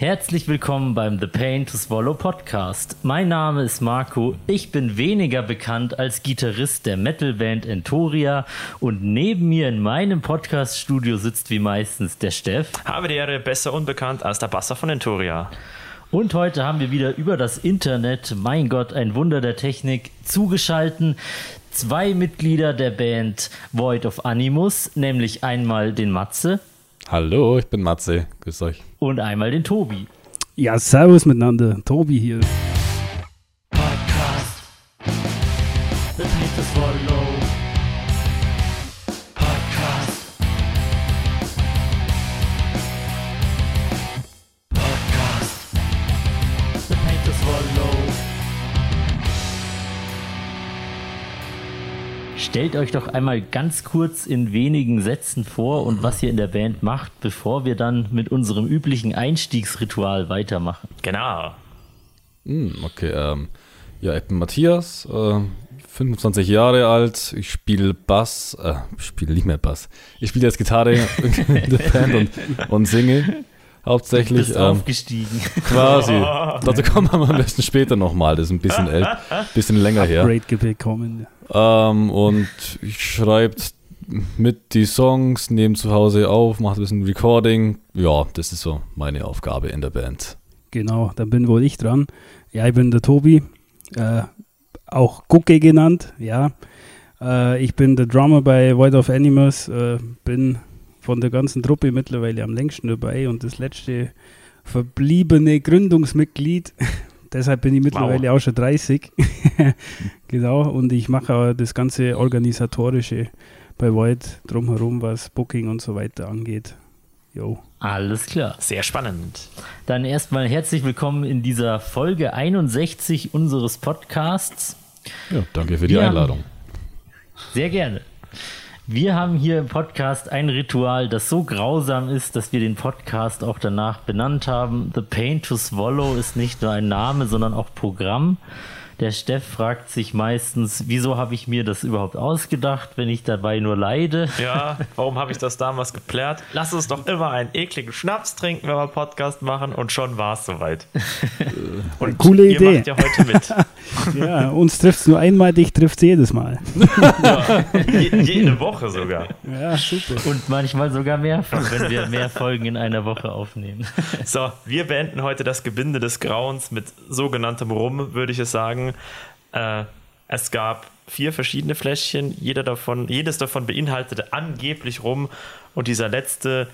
Herzlich willkommen beim The Pain to Swallow Podcast. Mein Name ist Marco. Ich bin weniger bekannt als Gitarrist der Metalband Entoria und neben mir in meinem Podcaststudio sitzt wie meistens der Steff. Habe die Ehre, besser unbekannt als der Basser von Entoria. Und heute haben wir wieder über das Internet, mein Gott, ein Wunder der Technik, zugeschalten. Zwei Mitglieder der Band Void of Animus, nämlich einmal den Matze. Hallo, ich bin Matze. Grüß euch. Und einmal den Tobi. Ja, servus miteinander. Tobi hier. Stellt euch doch einmal ganz kurz in wenigen Sätzen vor und was ihr in der Band macht, bevor wir dann mit unserem üblichen Einstiegsritual weitermachen. Genau. Hm, okay, ähm, ja, ich bin Matthias, äh, 25 Jahre alt. Ich spiele Bass, äh, ich spiele nicht mehr Bass. Ich spiele jetzt Gitarre in der Band und, und singe hauptsächlich. Bist Ähm, aufgestiegen. quasi. Dazu kommen wir am besten später nochmal. Das ist ein bisschen, äl bisschen länger her. Upgrade bekommen. Ähm, und ich schreibe mit die Songs, nehme zu Hause auf, mache ein bisschen Recording. Ja, das ist so meine Aufgabe in der Band. Genau, dann bin wohl ich dran. Ja, ich bin der Tobi, äh, auch Gucke genannt, ja. Äh, ich bin der Drummer bei Void of Animals, äh, bin von der ganzen Truppe mittlerweile am längsten dabei und das letzte verbliebene Gründungsmitglied. Deshalb bin ich mittlerweile auch schon 30. genau, und ich mache auch das ganze Organisatorische bei Void drumherum, was Booking und so weiter angeht. Jo. Alles klar. Sehr spannend. Dann erstmal herzlich willkommen in dieser Folge 61 unseres Podcasts. Ja, danke für die Ja. Einladung. Sehr gerne. Wir haben hier im Podcast ein Ritual, das so grausam ist, dass wir den Podcast auch danach benannt haben. The Pain to Swallow ist nicht nur ein Name, sondern auch Programm. Der Steff fragt sich meistens, wieso habe ich mir das überhaupt ausgedacht, wenn ich dabei nur leide? Ja, warum habe ich das damals geplärt? Lass uns doch immer einen ekligen Schnaps trinken, wenn wir einen Podcast machen und schon war es soweit. Und Coole ihr Idee. macht ja heute mit. Ja, uns trifft es nur einmal, dich trifft es jedes Mal. Je, jede Woche sogar. Ja, super. Und manchmal sogar mehrfach, wenn wir mehr Folgen in einer Woche aufnehmen. So, wir beenden heute das Gebinde des Grauens mit sogenanntem Rum, würde ich es sagen. Äh, es gab vier verschiedene Fläschchen, jeder davon, jedes davon beinhaltete angeblich Rum und dieser letzte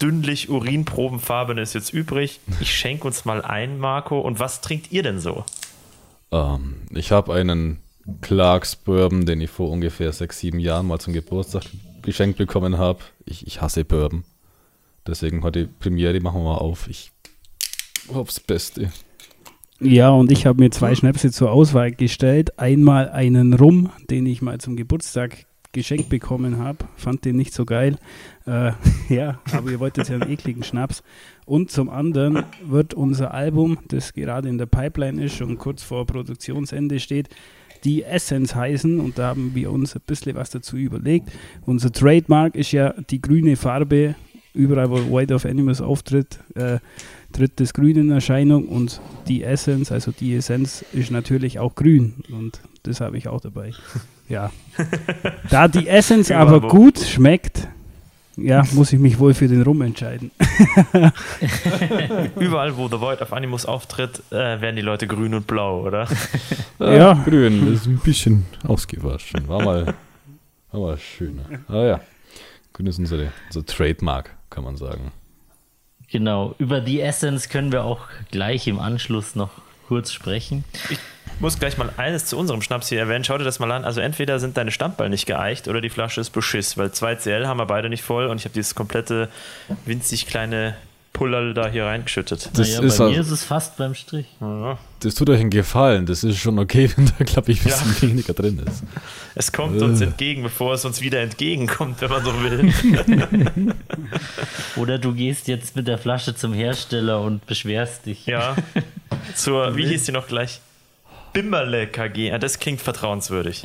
dünnlich urinprobenfarbene ist jetzt übrig. Ich schenke uns mal ein, Marco. Und was trinkt ihr denn so? Ähm, ich habe einen Clarks Bourbon, den ich vor ungefähr sechs, sieben Jahren mal zum Geburtstag geschenkt bekommen habe. Ich, ich hasse Bourbon. Deswegen heute Premiere, machen wir mal auf. Ich aufs Beste. Ja, und ich habe mir zwei Schnäpse zur Auswahl gestellt. Einmal einen Rum, den ich mal zum Geburtstag geschenkt bekommen habe. Fand den nicht so geil. Äh, ja, aber ihr wolltet ja einen ekligen Schnaps. Und zum anderen wird unser Album, das gerade in der Pipeline ist und kurz vor Produktionsende steht, die Essence heißen. Und da haben wir uns ein bisschen was dazu überlegt. Unser Trademark ist ja die grüne Farbe. Überall, wo White of Animals auftritt, äh, tritt das Grün in Erscheinung und die Essence, also die Essenz, ist natürlich auch grün und das habe ich auch dabei. Ja. Da die Essence Überall, aber gut schmeckt, ja, muss ich mich wohl für den Rum entscheiden. Überall, wo The Void of Animus auftritt, äh, werden die Leute grün und blau, oder? Äh, Ja. Grün, das ist ein bisschen ausgewaschen. War mal, war mal schöner. Ah ja. Grün ist unsere, unser Trademark, kann man sagen. Genau, über die Essence können wir auch gleich im Anschluss noch kurz sprechen. Ich muss gleich mal eines zu unserem Schnaps hier erwähnen. Schau dir das mal an. Also entweder sind deine Standballen nicht geeicht oder die Flasche ist beschiss, weil 2 CL haben wir beide nicht voll und ich habe dieses komplette winzig kleine Pullerl da hier reingeschüttet. Das naja, ist bei mir ist es fast beim Strich. Ja. Das tut euch einen Gefallen. Das ist schon okay, wenn da, glaube ich, ein bisschen weniger drin ist. Es kommt uns Äh. entgegen, bevor es uns wieder entgegenkommt, wenn man so will. Oder du gehst jetzt mit der Flasche zum Hersteller und beschwerst dich. Ja. Zur, wie hieß die noch gleich? Bimmerle KG. Ah, das klingt vertrauenswürdig.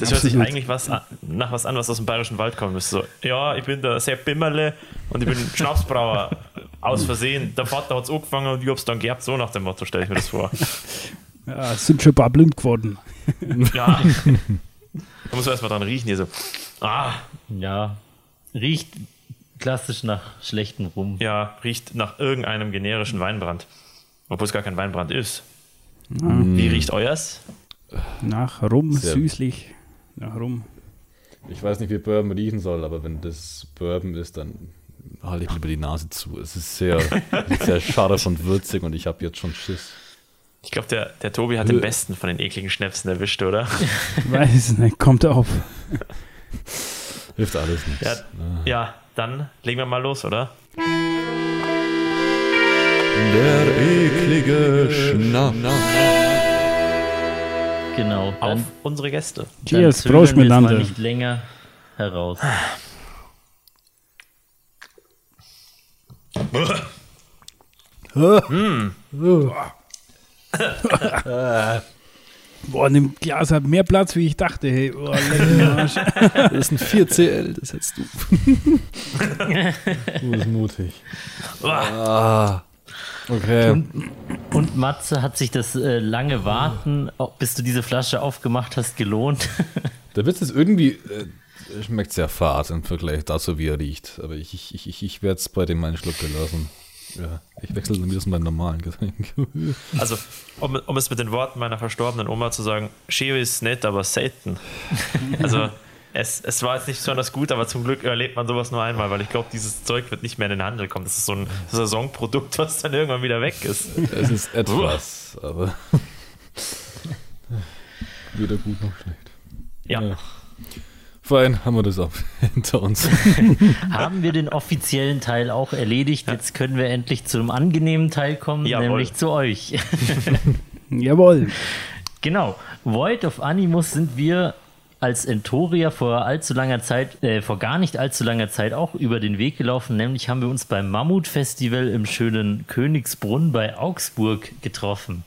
Das hört sich eigentlich was an, nach was an, was aus dem Bayerischen Wald kommen müsste. So, ja, ich bin der Sepp Bimmerle und ich bin Schnapsbrauer. aus Versehen, der Vater hat es angefangen und ich hab's dann gehabt, so nach dem Motto stelle ich mir das vor. Ja, es sind schon ein paar blind geworden. Ja. Da muss man erstmal dran riechen, hier so. Ah, Ja, riecht klassisch nach schlechtem Rum. ja, riecht nach irgendeinem generischen Weinbrand. Obwohl es gar kein Weinbrand ist. Ja, Wie riecht euers? nach Rum, Sehr- süßlich. Nach Rum. Ich weiß nicht, wie Bourbon riechen soll, aber wenn das Bourbon ist, dann halte ich mir über die Nase zu. Es ist sehr, sehr scharf und würzig und ich habe jetzt schon Schiss. Ich glaube, der, der Tobi hat den besten von den ekligen Schnäpsen erwischt, oder? Weiß nicht, kommt auf. Hilft alles nichts. Ja, ja, dann legen wir mal los, oder? Der eklige Schnaps. Genau. Auf Dann, unsere Gäste. dann Cheers, zögern Prost miteinander. nicht länger heraus. Boah, in dem Glas hat mehr Platz, wie ich dachte. Hey, oh. Das ist ein 4CL, das hättest du. du bist mutig. Ah. Okay. Und Matze hat sich das äh, lange Warten, bis du diese Flasche aufgemacht hast, gelohnt. Der Witz ist irgendwie, äh, schmeckt sehr fad im Vergleich dazu, wie er riecht. Aber ich, ich, ich, ich werde es bei dem einen Schluck belassen. Ja, ich wechsle dann wieder zu meinem normalen Getränk. Also, um, um es mit den Worten meiner verstorbenen Oma zu sagen, Sheo ist nett, aber selten. Also, es, es war jetzt nicht besonders gut, aber zum Glück erlebt man sowas nur einmal, weil ich glaube, dieses Zeug wird nicht mehr in den Handel kommen. Das ist so ein Saisonprodukt, was dann irgendwann wieder weg ist. es ist etwas, aber weder gut noch schlecht. Ja. Ja. Fein, haben wir das auch hinter uns. Haben wir den offiziellen Teil auch erledigt. Jetzt können wir endlich zu einem angenehmen Teil kommen, Jawohl. nämlich zu euch. Jawohl. Genau. Void of Animus sind wir als Entoria vor allzu langer Zeit, äh, vor gar nicht allzu langer Zeit auch über den Weg gelaufen. Nämlich haben wir uns beim Mammut-Festival im schönen Königsbrunn bei Augsburg getroffen.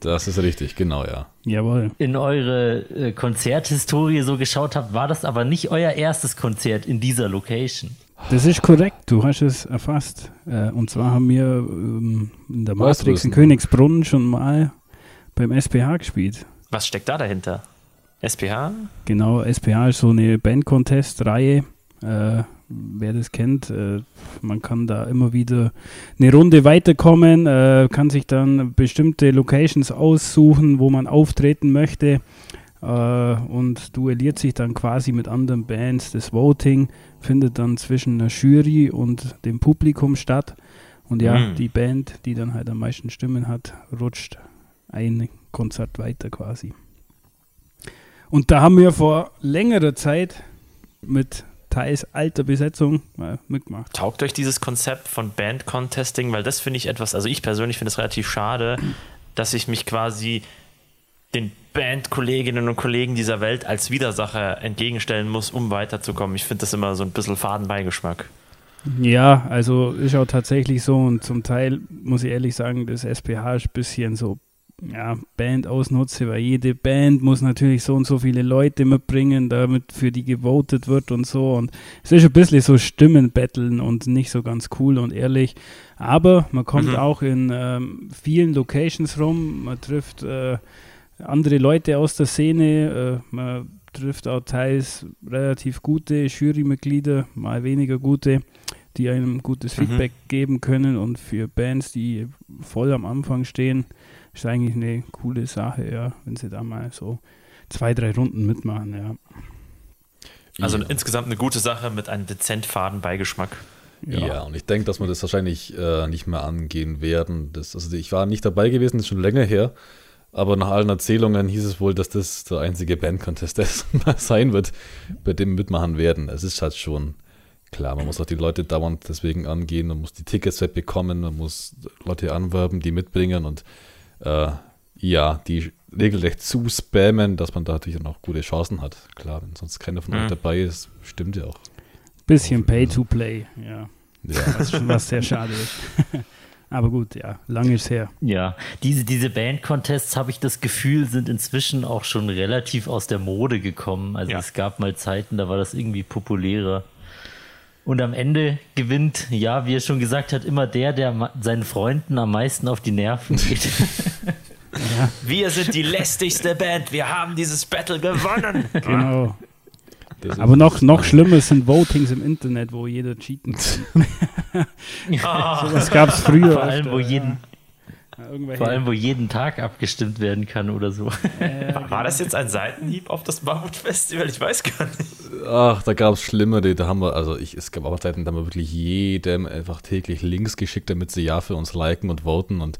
Das ist richtig, genau, ja. Jawohl. In eure äh, Konzerthistorie so geschaut habt, war das aber nicht euer erstes Konzert in dieser Location. Das ist korrekt, du hast es erfasst. Äh, und zwar haben wir ähm, in der Matrix in? Königsbrunn schon mal beim SPH gespielt. Was steckt da dahinter? SPH? Genau, SPH ist so eine Band-Contest-Reihe. Äh, wer das kennt, äh, man kann da immer wieder eine Runde weiterkommen, äh, kann sich dann bestimmte Locations aussuchen, wo man auftreten möchte äh, und duelliert sich dann quasi mit anderen Bands. Das Voting findet dann zwischen der Jury und dem Publikum statt. Und ja, Mhm. die Band, die dann halt am meisten Stimmen hat, rutscht ein Konzert weiter quasi. Und da haben wir vor längerer Zeit mit teils alter Besetzung mal mitgemacht. Taugt euch dieses Konzept von Band-Contesting? Weil das finde ich etwas, also ich persönlich finde es relativ schade, dass ich mich quasi den Bandkolleginnen und Kollegen dieser Welt als Widersacher entgegenstellen muss, um weiterzukommen. Ich finde das immer so ein bisschen Fadenbeigeschmack. Ja, also ist auch tatsächlich so und zum Teil muss ich ehrlich sagen, das SPH ist ein bisschen so ja, Band ausnutze, weil jede Band muss natürlich so und so viele Leute mitbringen, damit für die gewotet wird und so. Und es ist ein bisschen so Stimmenbetteln und nicht so ganz cool und ehrlich. Aber man kommt Mhm. auch in ähm, vielen Locations rum, man trifft äh, andere Leute aus der Szene, äh, man trifft auch teils relativ gute Jurymitglieder, mal weniger gute, die einem gutes Mhm. Feedback geben können. Und für Bands, die voll am Anfang stehen, ist eigentlich eine coole Sache, ja, wenn sie da mal so zwei, drei Runden mitmachen, ja. Also ja. insgesamt eine gute Sache mit einem dezent Fadenbeigeschmack. Ja. und ich denke, dass wir das wahrscheinlich äh, nicht mehr angehen werden. Das, also ich war nicht dabei gewesen, das ist schon länger her. Aber nach allen Erzählungen hieß es wohl, dass das der einzige Band-Contest sein wird, bei dem wir mitmachen werden. Es ist halt schon klar, man muss auch die Leute dauernd deswegen angehen, man muss die Tickets wegbekommen, man muss Leute anwerben, die mitbringen und äh, ja, die regelrecht zu spammen, dass man da natürlich auch gute Chancen hat. Klar, wenn sonst keiner von euch Mhm. dabei ist, stimmt ja auch. Bisschen Pay to Play, ja. Ja. Was, was sehr schade ist. Aber gut, ja, lange ist her. Ja, diese, diese Band-Contests, habe ich das Gefühl, sind inzwischen auch schon relativ aus der Mode gekommen. Also Ja. es gab mal Zeiten, da war das irgendwie populärer. Und am Ende gewinnt, ja, wie er schon gesagt hat, immer der, der seinen Freunden am meisten auf die Nerven geht. Wir sind die lästigste Band. Wir haben dieses Battle gewonnen. Genau. Aber noch, noch schlimmer sind Votings im Internet, wo jeder cheaten kann. Ah, Das gab es früher. vor, allem, öfter, wo ja. jeden, Ja, irgendwelche- vor allem, wo jeden Tag abgestimmt werden kann oder so. war das jetzt ein Seitenhieb auf das Mammut-Festival? Ich weiß gar nicht. Ach, da gab es Schlimmere, da haben wir, also ich, es gab auch Zeiten, da haben wir wirklich jedem einfach täglich Links geschickt, damit sie ja für uns liken und voten und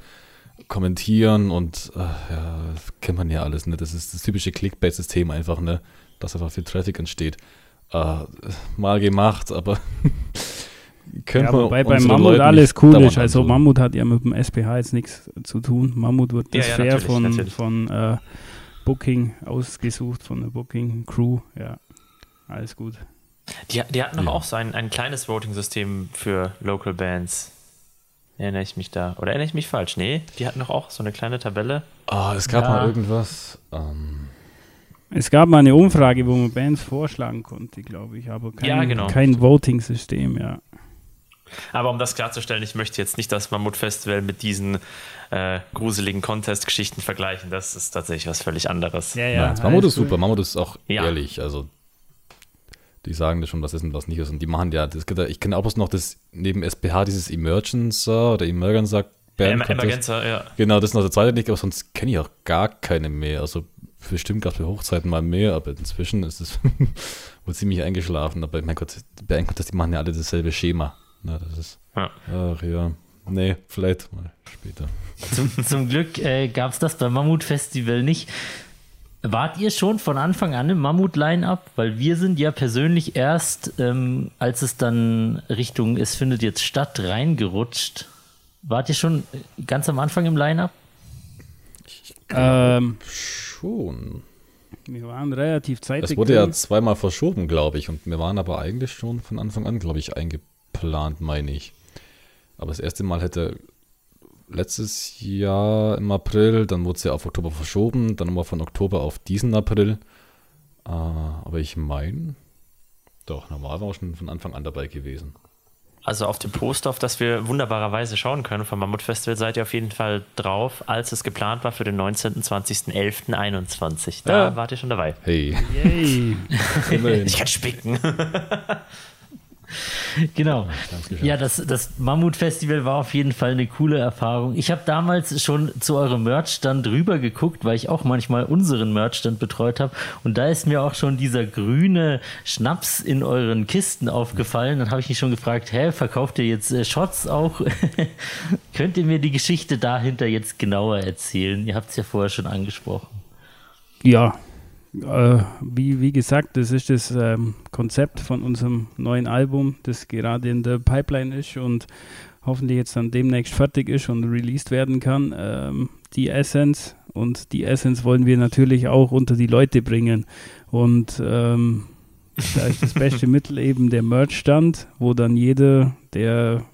kommentieren und ach, ja, das kennt man ja alles, ne? Das ist das typische Clickbait-System einfach, ne? Dass einfach viel Traffic entsteht. Äh, mal gemacht, aber könnte Ja, wobei unseren Mammut Leuten alles cool ist. Also antun. Mammut hat ja mit dem SPH jetzt nichts zu tun. Mammut wird Ja, das ja, fair natürlich, von, natürlich. von äh, Booking ausgesucht, von der Booking Crew. Ja, alles gut. Die, die hatten doch Ja. auch so ein, ein kleines Voting-System für Local Bands. Erinnere ich mich da? Oder erinnere ich mich falsch? Nee, die hatten doch auch so eine kleine Tabelle. Ah, es gab Ja. mal irgendwas. Ähm, Es gab mal eine Umfrage, wo man Bands vorschlagen konnte, glaube ich, aber kein, Ja, genau. kein Voting-System, ja. Aber um das klarzustellen, ich möchte jetzt nicht das Mammut-Festival mit diesen äh, gruseligen Contest-Geschichten vergleichen. Das ist tatsächlich was völlig anderes. Ja, Ja, Mammut ist super. Mammut ist auch Ja. ehrlich. Also, die sagen das schon, was ist und was nicht ist. Und die machen ja, das, gibt ja- ich kenne auch bloß noch das neben SPH, dieses Emergencer oder Emergencer Band. Em ja. Genau, das ist noch der zweite Liga, aber sonst kenne ich auch gar keine mehr. Also, bestimmt gab es bei Hochzeiten mal mehr, aber inzwischen ist es wohl ziemlich eingeschlafen. Aber mein Gott, Contest, die machen ja alle dasselbe Schema. Na, das ist, Ja. ach ja. Nee, vielleicht mal später. Zum, zum Glück äh, gab es das beim Mammut-Festival nicht. Wart ihr schon von Anfang an im Mammut-Line-Up? Weil wir sind ja persönlich erst, ähm, als es dann Richtung Es findet jetzt statt, reingerutscht. Wart ihr schon ganz am Anfang im Line-Up? Ähm, Schon. wir waren relativ zeitig. Es wurde ja zweimal verschoben, glaube ich. Und wir waren aber eigentlich schon von Anfang an, glaube ich, eingeplant, meine ich. Aber das erste Mal hätte letztes Jahr im April, dann wurde es ja auf Oktober verschoben, dann nochmal von Oktober auf diesen April. Äh, aber ich meine, doch, normal war auch schon von Anfang an dabei gewesen. Also auf dem Poster, auf das wir wunderbarerweise schauen können vom Mammut-Festival, seid ihr auf jeden Fall drauf, als es geplant war für den 19., 20., 11., 21. Da Ja. wart ihr schon dabei. Hey, Yay. Ich kann spicken. Genau. Ja, das, das Mammut-Festival war auf jeden Fall eine coole Erfahrung. Ich habe damals schon zu eurem Merchstand rüber geguckt, weil ich auch manchmal unseren Merchstand betreut habe. Und da ist mir auch schon dieser grüne Schnaps in euren Kisten aufgefallen. Dann habe ich mich schon gefragt, hä, verkauft ihr jetzt äh, Shots auch? Könnt ihr mir die Geschichte dahinter jetzt genauer erzählen? Ihr habt es ja vorher schon angesprochen. Ja, äh, wie, wie gesagt, das ist das ähm, Konzept von unserem neuen Album, das gerade in der Pipeline ist und hoffentlich jetzt dann demnächst fertig ist und released werden kann. Ähm, die Essence und die Essence wollen wir natürlich auch unter die Leute bringen. Und ähm, da ist das beste Mittel eben der Merch-Stand, wo dann jeder, der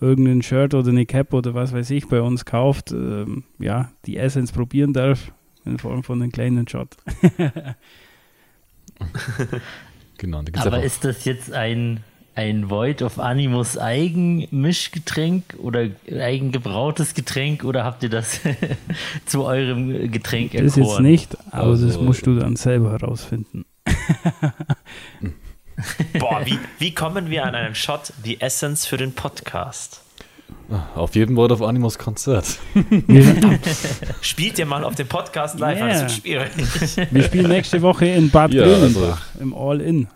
irgendein Shirt oder eine Cap oder was weiß ich bei uns kauft, ähm, ja, die Essence probieren darf in Form von einem kleinen Shot. Genau, da gibt's Aber einfach- ist das jetzt ein, ein Void of Animus Eigenmischgetränk oder eigengebrautes Getränk oder habt ihr das zu eurem Getränk Das jetzt erkoren? nicht, aber das Also- musst du dann selber herausfinden. Boah, wie, wie kommen wir an einen Shot The Essence für den Podcast? Auf jedem Wort of Animus Konzert. Spielt ihr mal auf dem Podcast live? Das Yeah. wird schwierig. wir spielen nächste Woche in Bad Ja, Grönenbach im All-In.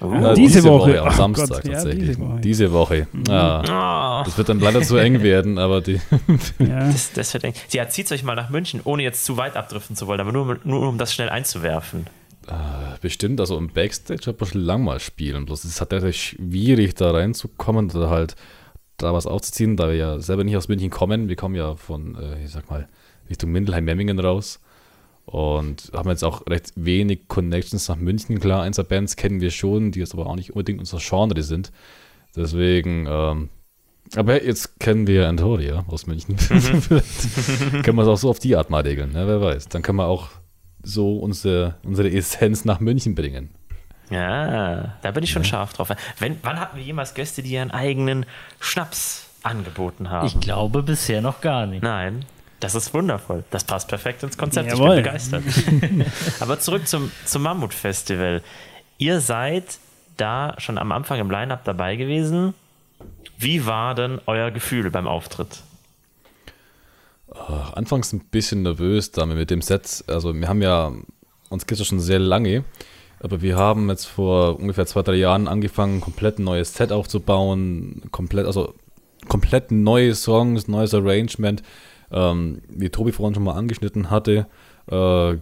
Ja, diese Woche. am Ach Samstag Gott, ja, tatsächlich. diese Woche. Diese Woche. Ja, Oh, das wird dann leider zu eng werden, aber die. Ja, das, das wird eng. Ja, zieht euch mal nach München, ohne jetzt zu weit abdriften zu wollen, aber nur, nur um das schnell einzuwerfen. Bestimmt, also im Backstage hat man schon lang mal spielen. Bloß es ist halt schwierig, da reinzukommen oder halt da was aufzuziehen, da wir ja selber nicht aus München kommen. Wir kommen ja von, äh, ich sag mal, Richtung Mindelheim-Memmingen raus und haben jetzt auch recht wenig Connections nach München. Klar, Einser-Bands kennen wir schon, die jetzt aber auch nicht unbedingt unser Genre sind. Deswegen, ähm, aber jetzt kennen wir Antoria aus München. Vielleicht können wir es auch so auf die Art mal regeln, ne? wer weiß. Dann können wir auch so unsere, unsere Essenz nach München bringen. Ja, da bin ich schon scharf drauf. Wenn, wann hatten wir jemals Gäste, die ihren eigenen Schnaps angeboten haben? Ich glaube bisher noch gar nicht. Nein, das ist wundervoll. Das passt perfekt ins Konzept. Jawohl. Ich bin begeistert. Aber zurück zum, zum Mammut-Festival. Ihr seid da schon am Anfang im Line-Up dabei gewesen. Wie war denn euer Gefühl beim Auftritt? Anfangs ein bisschen nervös, da wir mit dem Set, also wir haben ja, uns gibt es schon sehr lange, aber wir haben jetzt vor ungefähr zwei, drei Jahren angefangen, komplett ein neues Set aufzubauen, komplett, also komplett neue Songs, neues Arrangement, ähm, wie Tobi vorhin schon mal angeschnitten hatte, äh,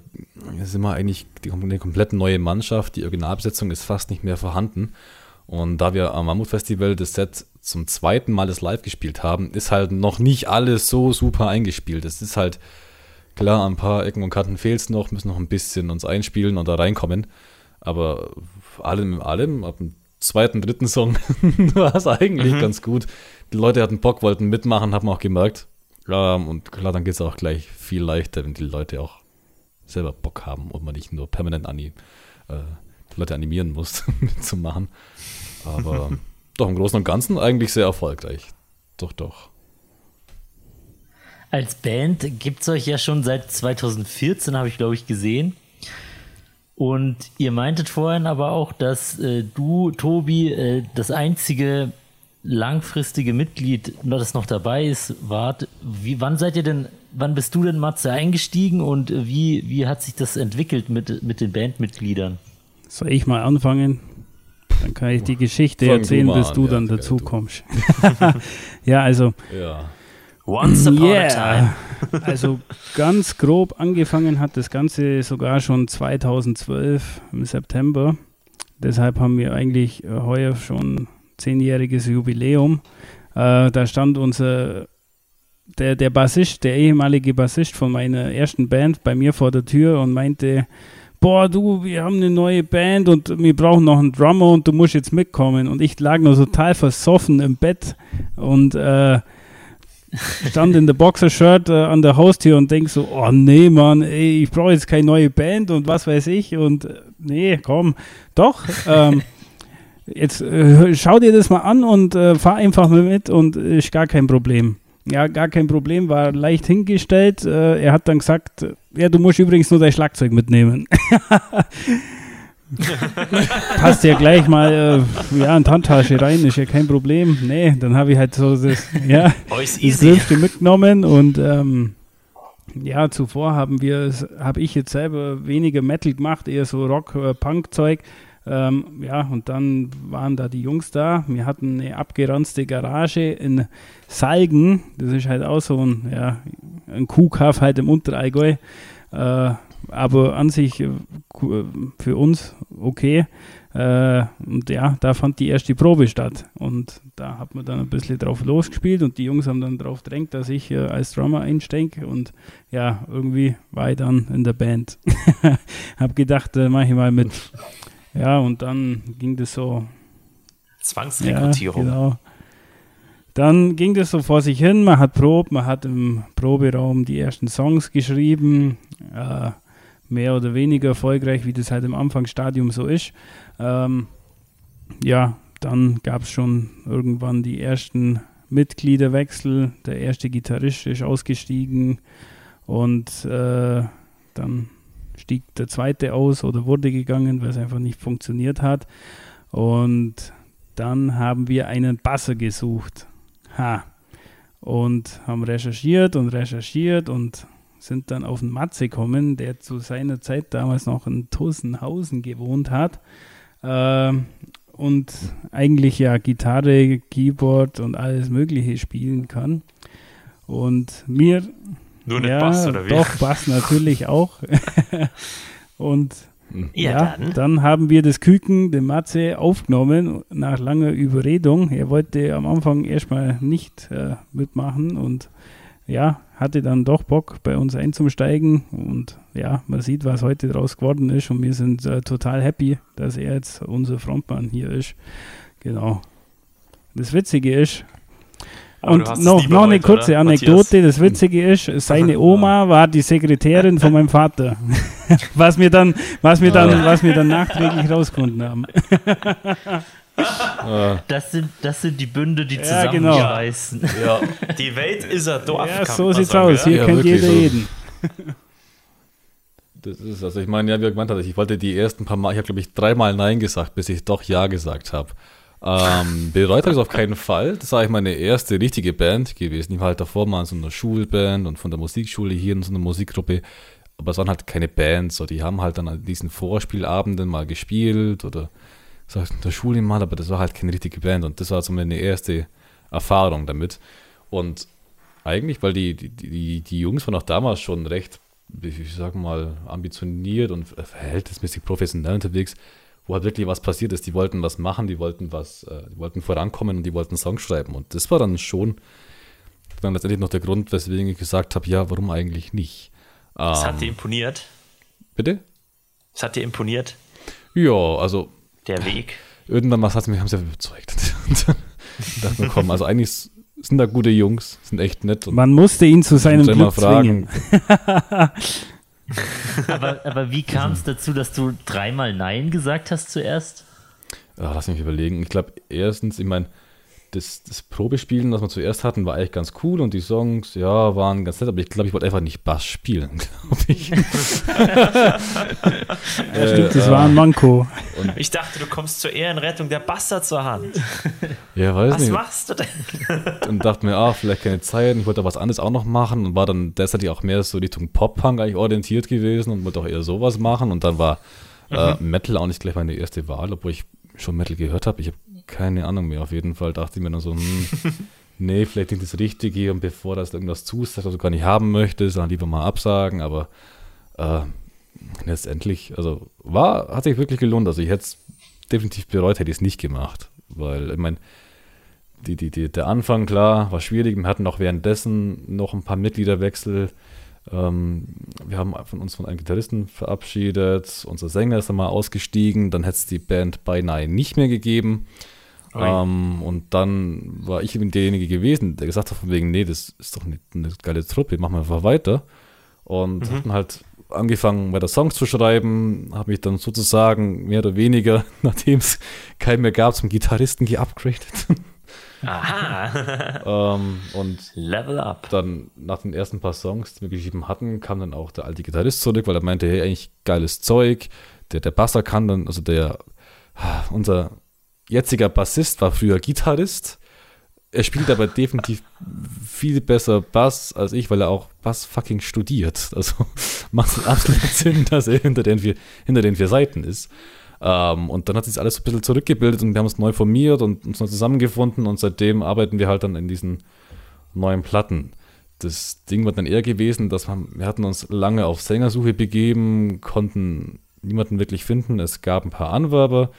sind wir eigentlich die, eine komplett neue Mannschaft, die Originalbesetzung ist fast nicht mehr vorhanden und da wir am Mammut-Festival das Set zum zweiten Mal das live gespielt haben, ist halt noch nicht alles so super eingespielt. Es ist halt klar, ein paar Ecken und Kanten fehlt es noch, müssen noch ein bisschen uns einspielen und da reinkommen. Aber allem in allem, ab dem zweiten, dritten Song war es eigentlich ganz gut. Die Leute hatten Bock, wollten mitmachen, haben auch gemerkt. Ähm, und klar, dann geht es auch gleich viel leichter, wenn die Leute auch selber Bock haben und man nicht nur permanent an die, äh, die Leute animieren muss, mitzumachen. Aber doch im Großen und Ganzen eigentlich sehr erfolgreich. Doch, doch. Als Band gibt es euch ja schon seit 2014, habe ich glaube ich gesehen. Und ihr meintet vorhin aber auch, dass äh, du, Tobi, äh, das einzige langfristige Mitglied, das noch dabei ist, wart. Wie, wann seid ihr denn, wann bist du denn, Matze, eingestiegen und äh, wie, wie hat sich das entwickelt mit, mit den Bandmitgliedern? Soll ich mal anfangen? Dann kann ich die Geschichte Fang du erzählen, mal bis an, du ja, dann dazu du. kommst. ja, also Ja. Once upon a time. Also ganz grob angefangen hat das Ganze sogar schon 2012 im September. Deshalb haben wir eigentlich äh, heuer schon zehnjähriges Jubiläum. Äh, da stand unser der, der Bassist, der ehemalige Bassist von meiner ersten Band bei mir vor der Tür und meinte, boah du, wir haben eine neue Band und wir brauchen noch einen Drummer und du musst jetzt mitkommen. Und ich lag nur total versoffen im Bett und äh, stand in der Boxershirt äh, an der Haustür und denk so, oh nee, Mann, ey, ich brauche jetzt keine neue Band und was weiß ich und äh, nee, komm, doch, ähm, jetzt äh, schau dir das mal an und äh, fahr einfach mit und äh, ist gar kein Problem. Ja, gar kein Problem, war leicht hingestellt. Äh, er hat dann gesagt, ja, du musst übrigens nur dein Schlagzeug mitnehmen. Passt ja gleich mal äh, ja, in Handtasche rein, ist ja kein Problem. Nee, dann habe ich halt so das, ja, Euch das. Größte mitgenommen und ähm, ja, zuvor haben wir, habe ich jetzt selber weniger Metal gemacht, eher so Rock, äh. Ähm, ja, und dann waren da die Jungs da. Wir hatten eine abgeranzte Garage in Salgen. Das ist halt auch so ein, ja, ein Kuhkaff halt im Unterallgäu. Äh, aber an sich äh, ku- für uns okay. Äh, und ja, da fand die erste Probe statt. Und da hat man dann ein bisschen drauf losgespielt und die Jungs haben dann drauf drängt, dass ich äh, als Drummer einsteige. Und ja, irgendwie war ich dann in der Band. hab gedacht, äh, mach ich mal mit. Ja, und dann ging das so Zwangsrekrutierung. ja, genau. Dann ging das so vor sich hin, man hat probt, man hat im Proberaum die ersten Songs geschrieben, äh, mehr oder weniger erfolgreich, wie das halt im Anfangsstadium so ist. Ähm, ja, dann gab es schon irgendwann die ersten Mitgliederwechsel, der erste Gitarrist ist ausgestiegen und äh, dann stieg der zweite aus oder wurde gegangen, weil es einfach nicht funktioniert hat. Und dann haben wir einen Basser gesucht. Ha. Und haben recherchiert und recherchiert und sind dann auf den Matze gekommen, der zu seiner Zeit damals noch in Tussenhausen gewohnt hat. Ähm, und eigentlich ja Gitarre, Keyboard und alles Mögliche spielen kann. Und mir Nur nicht ja, Bass, oder wie? Doch, Bass natürlich auch. und Ja, ja, dann. dann haben wir das Küken, den Matze, aufgenommen nach langer Überredung. Er wollte am Anfang erstmal nicht äh, mitmachen und ja, hatte dann doch Bock, bei uns einzusteigen. Und ja, man sieht, was heute draus geworden ist. Und wir sind äh, total happy, dass er jetzt unser Frontmann hier ist. Genau. Das Witzige ist, Aber Und noch, noch eine heute, kurze oder, Anekdote. Matthias? Das Witzige ist, seine Oma war die Sekretärin von meinem Vater. was wir dann, was wir dann, was wir dann nachträglich rausgefunden haben. Das sind, das sind die Bünde, die Ja, genau. ja, Die Welt ist ein Dorf. Ja, kann so man sieht's sagen, aus. ja? Hier Ja, kennt jeder so. jeden. das ist, also ich meine, ja, wie er gemeint hat, ich wollte die ersten paar Mal, ich habe glaube ich dreimal Nein gesagt, bis ich doch Ja gesagt habe. Ähm, bereut habe ich es auf keinen Fall. Das war eigentlich meine erste richtige Band gewesen. Ich war halt davor mal in so einer Schulband und von der Musikschule hier in so einer Musikgruppe. Aber es waren halt keine Bands. So, die haben halt dann an diesen Vorspielabenden mal gespielt oder so in der Schule mal, aber das war halt keine richtige Band. Und das war so meine erste Erfahrung damit. Und eigentlich, weil die, die, die, die Jungs waren auch damals schon recht, ich sag mal, ambitioniert und verhältnismäßig professionell unterwegs, wo halt wirklich was passiert ist. Die wollten was machen, die wollten was, äh, die wollten vorankommen und die wollten Songs schreiben. Und das war dann schon dann letztendlich noch der Grund, weswegen ich gesagt habe, ja, warum eigentlich nicht? Das hat Ähm, dir imponiert. bitte? Das hat dir imponiert. Ja, also Der Weg. irgendwann mal hat mich, haben sie ja überzeugt. Mir, komm, also eigentlich sind da gute Jungs, sind echt nett. Man musste ihn zu seinem muss immer Glück zwingen. aber, aber wie kam es dazu, dass du dreimal Nein gesagt hast zuerst? Ja, lass mich überlegen. Ich glaube, erstens, ich meine, das, das Probespielen, das wir zuerst hatten, war eigentlich ganz cool und die Songs, ja, waren ganz nett, aber ich glaube, ich wollte einfach nicht Bass spielen, glaube ich. Ja, stimmt, das war ein Manko. Ich dachte, du kommst zur Ehrenrettung der Bastard zur Hand. Ja, weiß Was nicht. machst du denn? Und dachte mir, ah, vielleicht keine Zeit, ich wollte was anderes auch noch machen und war dann deshalb auch mehr so Richtung Pop-Punk eigentlich orientiert gewesen und wollte auch eher sowas machen und dann war äh, Metal auch nicht gleich meine erste Wahl, obwohl ich schon Metal gehört habe. Ich habe keine Ahnung mehr. Auf jeden Fall dachte ich mir dann so, hm, nee, vielleicht nicht das Richtige und bevor das irgendwas zusagt, was du gar nicht haben möchtest, dann lieber mal absagen, aber äh, letztendlich, also war, hat sich wirklich gelohnt. Also ich hätte es definitiv bereut, hätte ich es nicht gemacht, weil ich meine, die, die, die, der Anfang, klar, war schwierig. Wir hatten auch währenddessen noch ein paar Mitgliederwechsel. Ähm, wir haben von uns von einem Gitarristen verabschiedet. Unser Sänger ist einmal ausgestiegen. Dann hätte es die Band beinahe nicht mehr gegeben. Ähm, und dann war ich eben derjenige gewesen, der gesagt hat, von wegen, nee, das ist doch eine, eine geile Truppe, machen wir einfach weiter. Und hatten halt angefangen, weiter Songs zu schreiben, habe mich dann sozusagen mehr oder weniger, nachdem es keinen mehr gab, zum Gitarristen geupgradet. Aha. ähm, und Level up. dann nach den ersten paar Songs, die wir geschrieben hatten, kam dann auch der alte Gitarrist zurück, weil er meinte, hey, eigentlich geiles Zeug. Der, der Basser kann dann, also der, unser jetziger Bassist war früher Gitarrist. Er spielt aber definitiv viel besser Bass als ich, weil er auch Bass fucking studiert. Also macht es absolut Sinn, dass er hinter den vier, hinter den vier Seiten ist. Ähm, und dann hat sich alles so ein bisschen zurückgebildet und wir haben uns neu formiert und uns neu zusammengefunden und seitdem arbeiten wir halt dann in diesen neuen Platten. Das Ding war dann eher gewesen, dass wir, wir hatten uns lange auf Sängersuche begeben, konnten niemanden wirklich finden. Es gab ein paar Anwerber,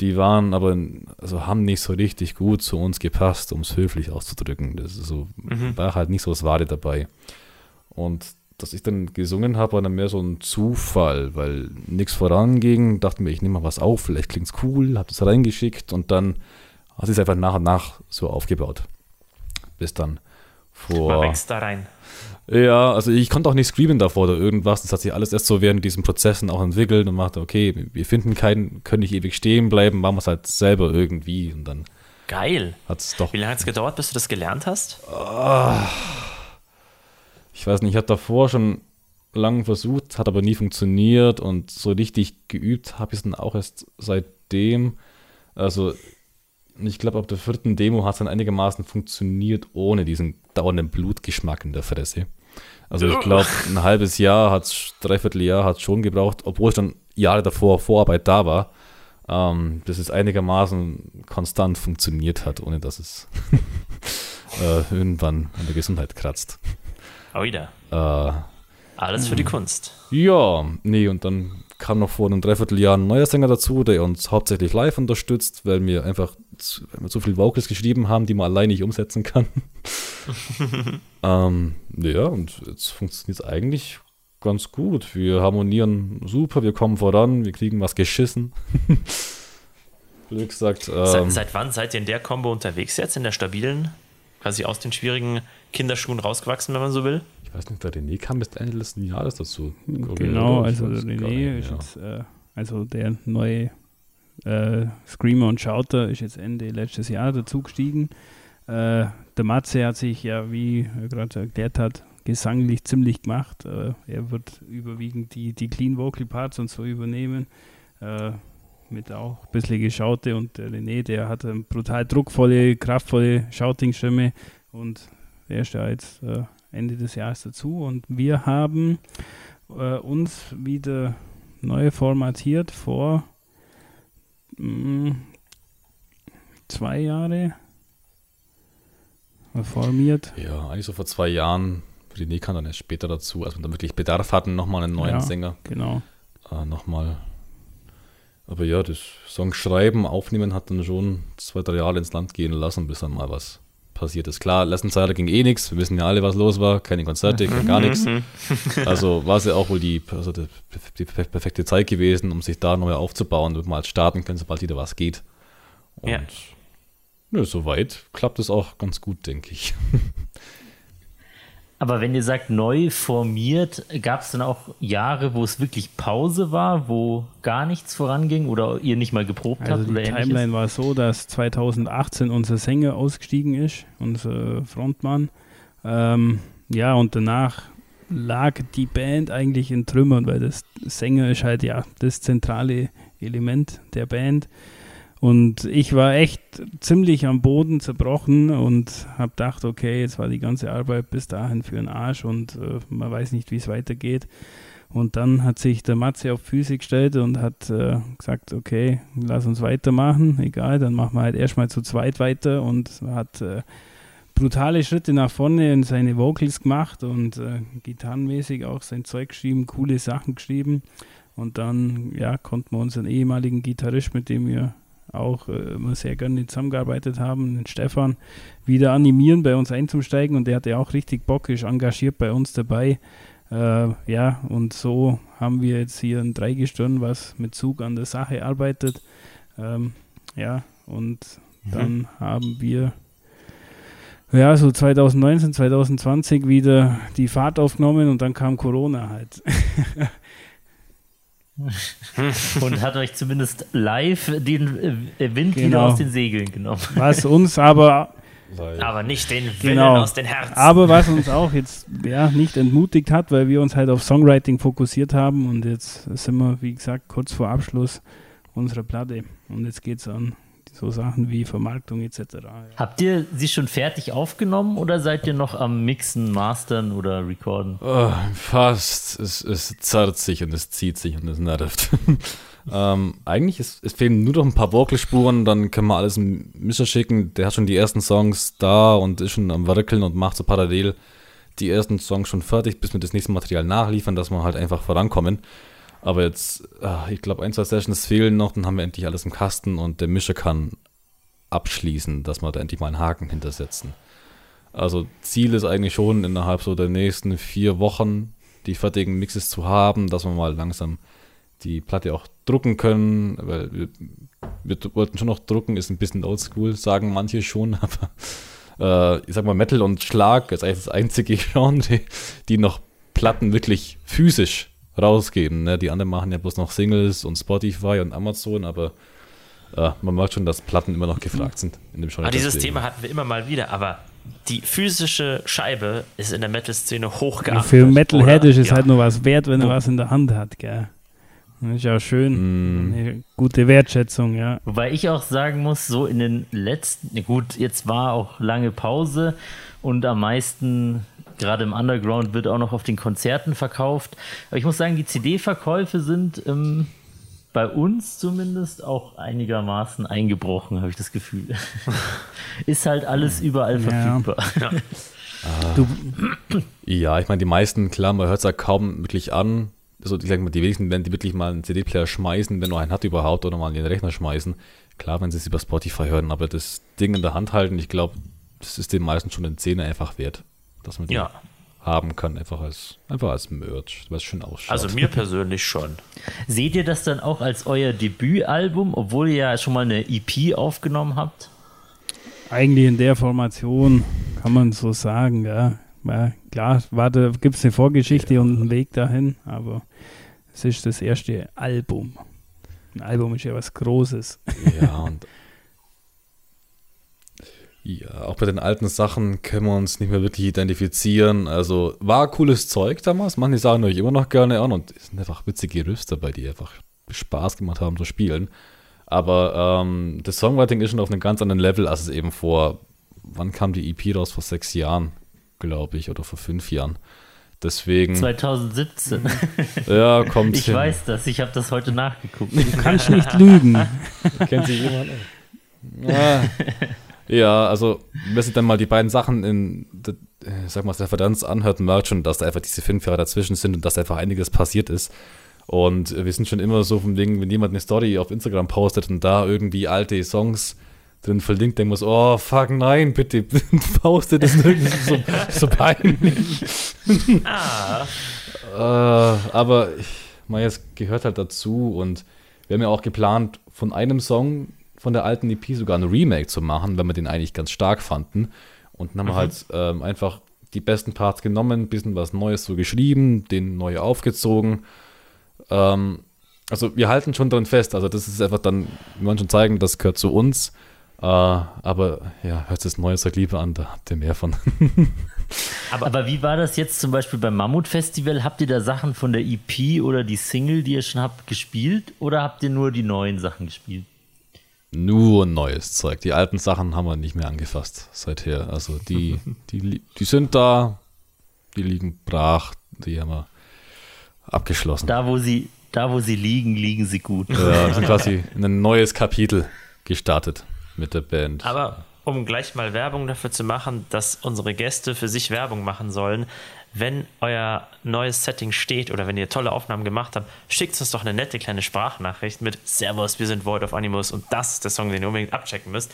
die waren aber, also haben nicht so richtig gut zu uns gepasst, um es höflich auszudrücken. Das so, war halt nicht so das Wahre dabei. Und dass ich dann gesungen habe, war dann mehr so ein Zufall, weil nichts voranging. Dachte mir, ich nehme mal was auf, vielleicht klingt es cool, habe das reingeschickt und dann hat es einfach nach und nach so aufgebaut. Bis dann Man vor. wächst da rein. Ja, also ich konnte auch nicht screamen davor oder irgendwas. Das hat sich alles erst so während diesen Prozessen auch entwickelt und machte, okay, wir finden keinen, können nicht ewig stehen bleiben, machen wir es halt selber irgendwie und dann Geil. hat es doch Wie lange hat es gedauert, bis du das gelernt hast? Ich weiß nicht, ich habe davor schon lange versucht, hat aber nie funktioniert und so richtig geübt habe ich es dann auch erst seitdem. Also ich glaube, ab der vierten Demo hat es dann einigermaßen funktioniert, ohne diesen dauernden Blutgeschmack in der Fresse. Also ich glaube, ein halbes Jahr hat es, dreiviertel Jahr hat es schon gebraucht, obwohl schon Jahre davor Vorarbeit da war, ähm, bis es einigermaßen konstant funktioniert hat, ohne dass es äh, irgendwann an der Gesundheit kratzt. Oh, wieder. Äh, Alles für die Kunst. ja, nee, und dann kam noch vor einem Dreivierteljahr ein neuer Sänger dazu, der uns hauptsächlich live unterstützt, weil wir einfach zu, weil wir so viel Vocals geschrieben haben, die man allein nicht umsetzen kann. ähm, ja, und jetzt funktioniert es eigentlich ganz gut. Wir harmonieren super, wir kommen voran, wir kriegen was geschissen. Gesagt. Seit, Ähm, seit wann seid ihr in der Combo unterwegs jetzt, in der stabilen? Quasi aus den schwierigen Kinderschuhen rausgewachsen, wenn man so will. Ich weiß nicht, der René kam bis Ende letzten Jahres dazu. Genau, also der René nicht, ist ja. jetzt, äh, also der neue äh, Screamer und Shouter ist jetzt Ende letztes Jahr dazugestiegen. Äh, der Matze hat sich ja, wie er gerade erklärt hat, gesanglich ziemlich gemacht. Äh, er wird überwiegend die, die Clean Vocal Parts und so übernehmen. Mit auch ein bisschen Geschaute und der René, der hat eine brutal druckvolle, kraftvolle Shouting-Stimme und der ist ja jetzt äh, Ende des Jahres dazu und wir haben äh, uns wieder neu formatiert vor mh, zwei Jahre formiert. Ja, eigentlich so vor zwei Jahren. René kam dann erst später dazu, als wir dann wirklich Bedarf hatten, nochmal einen neuen Ja. Sänger. Genau. Äh, nochmal. Aber ja, das Song schreiben, aufnehmen hat dann schon zwei, drei Jahre ins Land gehen lassen, bis dann mal was passiert ist. Klar, letzten Zeit ging eh nichts. Wir wissen ja alle, was los war. Keine Konzerte, gar nichts. Also war es ja auch wohl die, also die, die perfekte Zeit gewesen, um sich da neu aufzubauen, damit man halt starten können, sobald wieder was geht. Und Ja. nö, soweit klappt es auch ganz gut, denke ich. Aber wenn ihr sagt neu formiert, gab es dann auch Jahre, wo es wirklich Pause war, wo gar nichts voranging oder ihr nicht mal geprobt Also habt die oder ähnliches? Timeline war so, dass 2018 unser Sänger ausgestiegen ist, unser Frontmann. Ähm, ja, und danach lag die Band eigentlich in Trümmern, weil das Sänger ist halt ja das zentrale Element der Band. Und ich war echt ziemlich am Boden zerbrochen und habe gedacht, okay, jetzt war die ganze Arbeit bis dahin für den Arsch und äh, man weiß nicht, wie es weitergeht. Und dann hat sich der Matze auf Füße gestellt und hat äh, gesagt, okay, lass uns weitermachen, egal, dann machen wir halt erstmal zu zweit weiter und hat äh, brutale Schritte nach vorne in seine Vocals gemacht und äh, gitarrenmäßig auch sein Zeug geschrieben, coole Sachen geschrieben. Und dann, ja, konnten wir unseren ehemaligen Gitarrist, mit dem wir auch äh, immer sehr gerne zusammengearbeitet haben, den Stefan, wieder animieren, bei uns einzusteigen. Und der hatte auch richtig Bock, ist engagiert bei uns dabei. Äh, ja, und so haben wir jetzt hier ein Dreigestirn, was mit Zug an der Sache arbeitet. Ähm, ja, und dann haben wir ja, so 2019, 2020 wieder die Fahrt aufgenommen und dann kam Corona halt. Und hat euch zumindest live den äh, Wind wieder Genau. aus den Segeln genommen. Was uns aber, Aber nicht den Willen Genau. aus den Herzen. aber was uns auch jetzt ja, nicht entmutigt hat, weil wir uns halt auf Songwriting fokussiert haben und jetzt sind wir, wie gesagt, kurz vor Abschluss unserer Platte und jetzt geht es an so Sachen wie Vermarktung etc. Ja. Habt ihr sie schon fertig aufgenommen oder seid ihr noch am Mixen, Mastern oder Recorden? Oh, fast. Es, es zerrt sich und es zieht sich und es nervt. ähm, eigentlich, ist, es fehlen nur noch ein paar Vocalspuren, dann können wir alles einem Mischer schicken. Der hat schon die ersten Songs da und ist schon am Werkeln und macht so parallel die ersten Songs schon fertig, bis wir das nächste Material nachliefern, dass wir halt einfach vorankommen. Aber jetzt, ah, ich glaube, ein, zwei Sessions fehlen noch, dann haben wir endlich alles im Kasten und der Mischer kann abschließen, dass wir da endlich mal einen Haken hintersetzen. Also Ziel ist eigentlich schon innerhalb so der nächsten vier Wochen die fertigen Mixes zu haben, dass wir mal langsam die Platte auch drucken können, weil wir, wir wollten schon noch drucken, ist ein bisschen oldschool, sagen manche schon, aber äh, ich sag mal Metal und Schlag ist eigentlich das einzige Genre, die noch Platten wirklich physisch rausgeben. Ne? Die anderen machen ja bloß noch Singles und Spotify und Amazon, aber äh, man merkt schon, dass Platten immer noch gefragt sind in dem Genre. Aber dieses deswegen. Thema hatten wir immer mal wieder, aber die physische Scheibe ist in der Metal-Szene hochgeachtet. Für Metalhead ist es Ja. halt nur was wert, wenn er was in der Hand hat, gell. Ist ja schön. Mm. Eine gute Wertschätzung, ja. Wobei ich auch sagen muss, so in den letzten, na gut, jetzt war auch lange Pause und am meisten, gerade im Underground, wird auch noch auf den Konzerten verkauft. Aber ich muss sagen, die CD-Verkäufe sind ähm, bei uns zumindest auch einigermaßen eingebrochen, habe ich das Gefühl. Ist halt alles überall Ja. verfügbar. Du, Ja, ich meine, die meisten, klar, man hört es ja kaum wirklich an. Also, ich sag mal, die wenigsten werden die wirklich mal einen CD-Player schmeißen, wenn nur einen hat überhaupt, oder mal in den Rechner schmeißen. Klar, wenn sie es über Spotify hören, aber das Ding in der Hand halten, ich glaube, das ist den meisten schon den Zähne einfach wert, dass man die Ja, haben kann, einfach als, einfach als Merch, was schön ausschaut. also mir persönlich schon. Seht ihr das dann auch als euer Debütalbum, obwohl ihr ja schon mal eine EP aufgenommen habt? Eigentlich in der Formation kann man so sagen, ja. ja klar, gibt es eine Vorgeschichte ja. und einen Weg dahin, aber es ist das erste Album. Ein Album ist ja was Großes. Ja, und ja, auch bei den alten Sachen können wir uns nicht mehr wirklich identifizieren. Also war cooles Zeug damals. Manche sagen euch immer noch gerne an und es sind einfach witzige Riffs dabei, die einfach Spaß gemacht haben zu spielen. Aber ähm, das Songwriting ist schon auf einem ganz anderen Level, als es eben vor, wann kam die EP raus? Vor sechs Jahren, glaube ich, oder vor fünf Jahren. Deswegen. 2017. Ja, kommt. Ich hin. weiß das, ich habe das heute nachgeguckt. Du kannst nicht lügen. Kennt sich jemand? Ja. Ja, also, wenn sich dann mal die beiden Sachen in, äh, sag mal, Referenz anhört, merkt schon, dass da einfach diese fünf Jahre dazwischen sind und dass einfach einiges passiert ist. Und wir sind schon immer so vom Ding, wenn jemand eine Story auf Instagram postet und da irgendwie alte Songs drin verlinkt, denken muss, oh fuck nein, bitte postet das irgendwie so, so peinlich. ah. äh, aber ich meine, es gehört halt dazu und wir haben ja auch geplant, von einem Song von der alten EP sogar ein Remake zu machen, wenn wir den eigentlich ganz stark fanden. Und dann haben mhm. wir halt ähm, einfach die besten Parts genommen, ein bisschen was Neues so geschrieben, den neu aufgezogen ähm, also wir halten schon dran fest. Also das ist einfach dann, wir wollen schon zeigen, das gehört zu uns. Äh, aber ja, hört sich das neue Zeug lieber an, da habt ihr mehr von. aber, aber, wie war das jetzt zum Beispiel beim Mammut-Festival? Habt ihr da Sachen von der EP oder die Single, die ihr schon habt, gespielt? Oder habt ihr nur die neuen Sachen gespielt? Nur neues Zeug. Die alten Sachen haben wir nicht mehr angefasst seither. Also die, die, die sind da, die liegen brach, die haben wir abgeschlossen. Da, wo sie, da, wo sie liegen, liegen sie gut. Ja, wir sind quasi in ein neues Kapitel gestartet mit der Band. Aber um gleich mal Werbung dafür zu machen, dass unsere Gäste für sich Werbung machen sollen, wenn euer neues Setting steht oder wenn ihr tolle Aufnahmen gemacht habt, schickt uns doch eine nette kleine Sprachnachricht mit Servus, wir sind Void of Animus und das ist der Song, den ihr unbedingt abchecken müsst.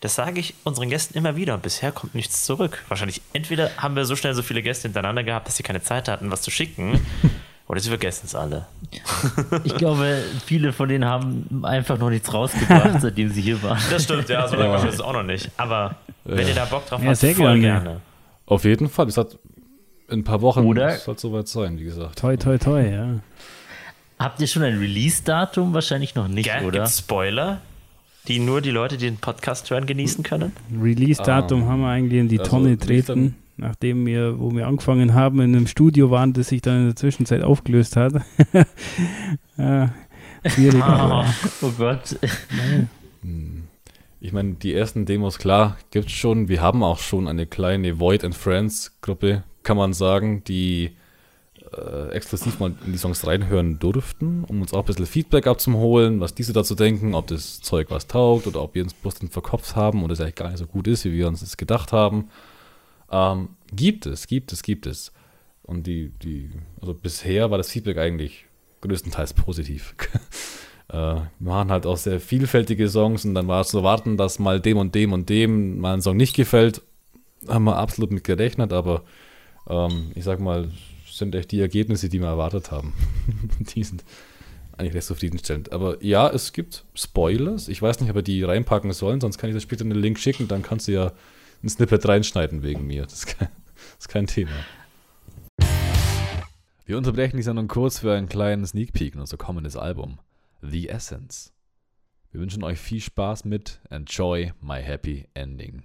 Das sage ich unseren Gästen immer wieder und bisher kommt nichts zurück. Wahrscheinlich entweder haben wir so schnell so viele Gäste hintereinander gehabt, dass sie keine Zeit hatten, was zu schicken. Oder sie vergessen es alle. Ich glaube, viele von denen haben einfach noch nichts rausgebracht, seitdem sie hier waren. Das stimmt, ja, so lange ja. ist es auch noch nicht. Aber wenn ja. ihr da Bock drauf ja, habt, sehr voll gerne. gerne. Auf jeden Fall. Es hat in ein paar Wochen Oder soll es soweit sein, wie gesagt. Toi, toi, toi, ja. Habt ihr schon ein Release-Datum? Wahrscheinlich noch nicht, Gell? oder? Gibt's Spoiler, die nur die Leute, die den Podcast hören, genießen können? Release-Datum ah. haben wir eigentlich in die also, Tonne treten nachdem wir, wo wir angefangen haben, in einem Studio waren, das sich dann in der Zwischenzeit aufgelöst hat. ja, schwierig. Oh, oh Gott. Ich meine, die ersten Demos, klar, gibt es schon. Wir haben auch schon eine kleine Void and Friends Gruppe, kann man sagen, die äh, exklusiv mal in die Songs reinhören durften, um uns auch ein bisschen Feedback abzuholen, was diese dazu denken, ob das Zeug was taugt oder ob wir uns bloß den verkopft haben und es eigentlich gar nicht so gut ist, wie wir uns das gedacht haben. Ähm, gibt es, gibt es, gibt es. Und die, die, also bisher war das Feedback eigentlich größtenteils positiv. äh, wir machen halt auch sehr vielfältige Songs und dann war es zu warten, dass mal dem und dem und dem mal ein Song nicht gefällt. Haben wir absolut mit gerechnet, aber ähm, ich sag mal, sind echt die Ergebnisse, die wir erwartet haben. die sind eigentlich recht zufriedenstellend. Aber ja, es gibt Spoilers. Ich weiß nicht, ob wir die reinpacken sollen, sonst kann ich das später in den Link schicken, dann kannst du ja ein Snippet reinschneiden wegen mir. Das ist kein, das ist kein Thema. Wir unterbrechen die Sendung kurz für einen kleinen Sneak Peek in unser kommendes Album, The Essence. Wir wünschen euch viel Spaß mit Enjoy My Happy Ending.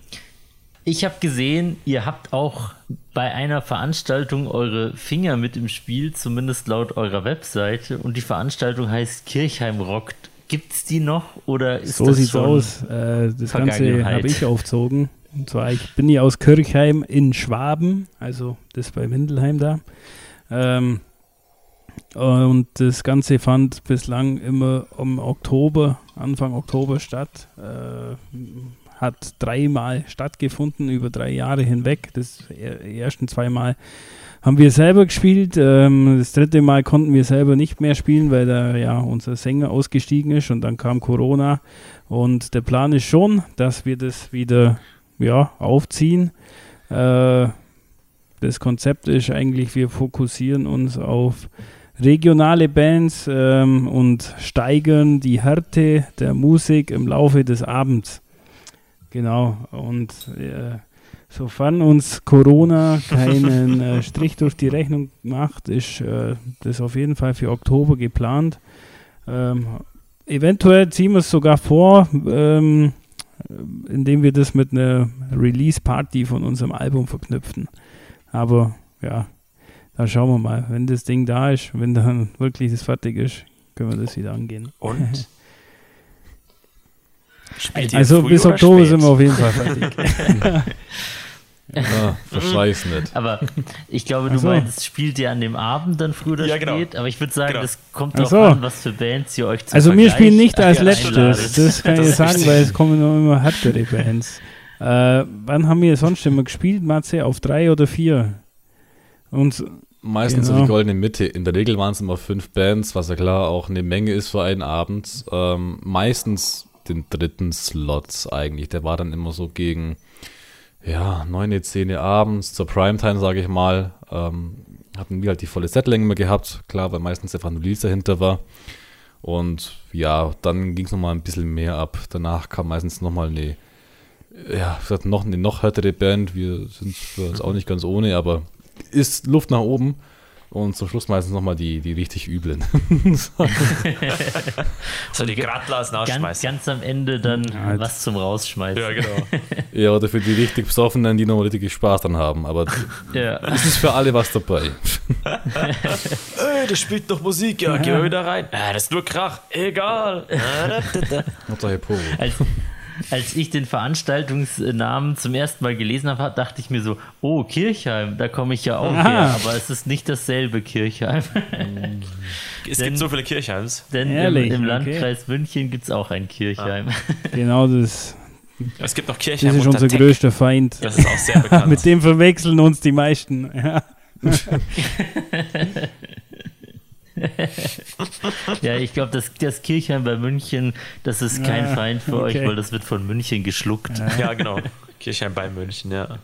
ich habe gesehen, ihr habt auch bei einer Veranstaltung eure Finger mit im Spiel, zumindest laut eurer Webseite. Und die Veranstaltung heißt Kirchheim rockt. Gibt es die noch oder ist so das sieht's schon aus. Äh, das Ganze habe ich aufzogen. Und zwar, ich bin ja aus Kirchheim in Schwaben, also das bei Windelheim da. Ähm, Und das Ganze fand bislang immer im Oktober, Anfang Oktober statt. Äh, hat dreimal stattgefunden über drei Jahre hinweg. Das die ersten zwei Mal haben wir selber gespielt. Ähm, das dritte Mal konnten wir selber nicht mehr spielen, weil da ja unser Sänger ausgestiegen ist und dann kam Corona. Und der Plan ist schon, dass wir das wieder ja, aufziehen. Äh, das Konzept ist eigentlich, wir fokussieren uns auf regionale Bands ähm, und steigern die Härte der Musik im Laufe des Abends. Genau, und äh, sofern uns Corona keinen äh, Strich durch die Rechnung macht, ist äh, das auf jeden Fall für Oktober geplant. Ähm, eventuell ziehen wir es sogar vor, ähm, indem wir das mit einer Release-Party von unserem Album verknüpfen. Aber ja, da schauen wir mal. Wenn das Ding da ist, wenn dann wirklich das fertig ist, können wir das wieder angehen. Und? Spielt also bis Oktober sind wir auf jeden Fall fertig. Ja, verschleiß nicht. Aber ich glaube, du so. meinst, spielt ihr an dem Abend dann früher oder Ja, genau. spät? Aber ich würde sagen, Genau. das kommt darauf so. an, was für Bands ihr euch zum Also wir spielen nicht als Ja, letztes, das kann Das ich sagen, richtig. weil es kommen noch immer härtere Bands. Äh, wann haben wir sonst immer gespielt, Matze? Auf drei oder vier? Und Meistens so Genau. die goldene Mitte. In der Regel waren es immer fünf Bands, was ja klar auch eine Menge ist für einen Abend. Ähm, meistens den dritten Slots eigentlich. Der war dann immer so gegen ja, 9, 10 abends zur Primetime, sage ich mal. Ähm, hatten wir halt die volle Setlänge immer gehabt. Klar, weil meistens einfach ein Release dahinter war. Und ja, dann ging es nochmal ein bisschen mehr ab. Danach kam meistens nochmal eine, ja, noch eine noch härtere Band. Wir sind uns auch nicht ganz ohne, aber ist Luft nach oben. Und zum Schluss meistens nochmal die, die richtig üblen. So die Gradlasen Ganz, ausschmeißen. ganz am Ende dann Ja, was zum Rausschmeißen. Ja, genau. ja, oder für die richtig Besoffenen, die nochmal richtig Spaß dann haben. Aber Ja. es ist für alle was dabei. Ey, das spielt doch Musik, ja, geh wieder rein. Ah, das ist nur Krach, egal. Ah, da, da, da. Hauptsache Pogo. Als, als ich den Veranstaltungsnamen zum ersten Mal gelesen habe, dachte ich mir so, oh, Kirchheim, da komme ich ja auch Aha. her. Aber es ist nicht dasselbe Kirchheim. Es Denn- gibt so viele Kirchheims. Denn im, Ehrlich? im Okay. Landkreis München gibt es auch ein Kirchheim. genau das, Es gibt noch das Kirchheim ist unter unser Tech. größter Feind. Das ist auch sehr bekannt. Mit dem verwechseln uns die meisten. Ja. Ja, ich glaube, das, das Kirchheim bei München, das ist kein Ah, Feind für okay. euch, weil das wird von München geschluckt. Ja, genau. Kirchheim bei München, ja.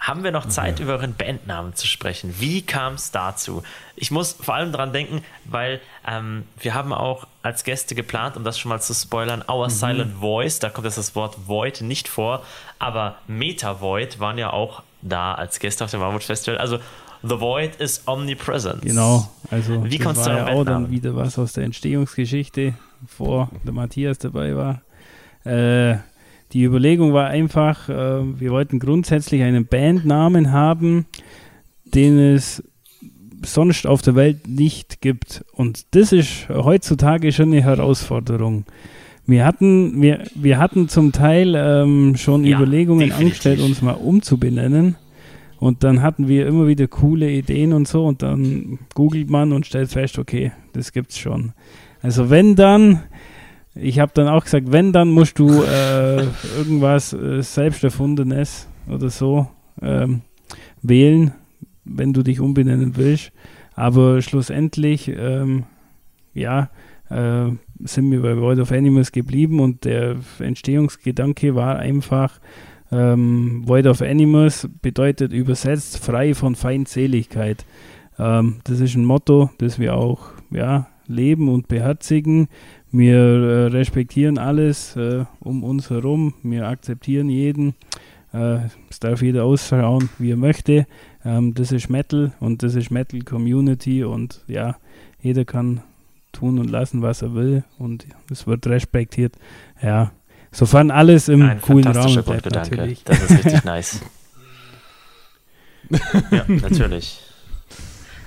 Haben wir noch Zeit, über euren Bandnamen zu sprechen? Wie kam es dazu? Ich muss vor allem dran denken, weil ähm, wir haben auch als Gäste geplant, um das schon mal zu spoilern, Our Silent Voice, da kommt jetzt das Wort Void nicht vor, aber Meta Void waren ja auch da als Gäste auf dem Mammut Festival. Also The Void is omnipresent. Genau, also Wie das war ja auch dann wieder was aus der Entstehungsgeschichte, vor der Matthias dabei war. Äh, die Überlegung war einfach, äh, wir wollten grundsätzlich einen Bandnamen haben, den es sonst auf der Welt nicht gibt. Und das ist heutzutage schon eine Herausforderung. Wir hatten, wir, wir hatten zum Teil ähm, schon Ja, Überlegungen definitiv. angestellt, uns mal umzubenennen. Und dann hatten wir immer wieder coole Ideen und so. Und dann googelt man und stellt fest, okay, das gibt's schon. Also wenn dann, ich habe dann auch gesagt, wenn dann musst du äh, irgendwas äh, selbst erfundenes oder so ähm, wählen, wenn du dich umbenennen willst. Aber schlussendlich, ähm, ja, äh, sind wir bei Void of Animals geblieben und der Entstehungsgedanke war einfach, ähm, Void of Animals bedeutet übersetzt frei von Feindseligkeit. Ähm, das ist ein Motto, das wir auch ja, leben und beherzigen. Wir äh, respektieren alles äh, um uns herum. Wir akzeptieren jeden. Äh, es darf jeder ausschauen, wie er möchte. Ähm, das ist Metal und das ist Metal Community und ja, jeder kann tun und lassen, was er will und es wird respektiert. Ja, sofern alles im Ein coolen Rahmen bleibt Grundgedanke. natürlich. Das ist richtig nice. ja, natürlich.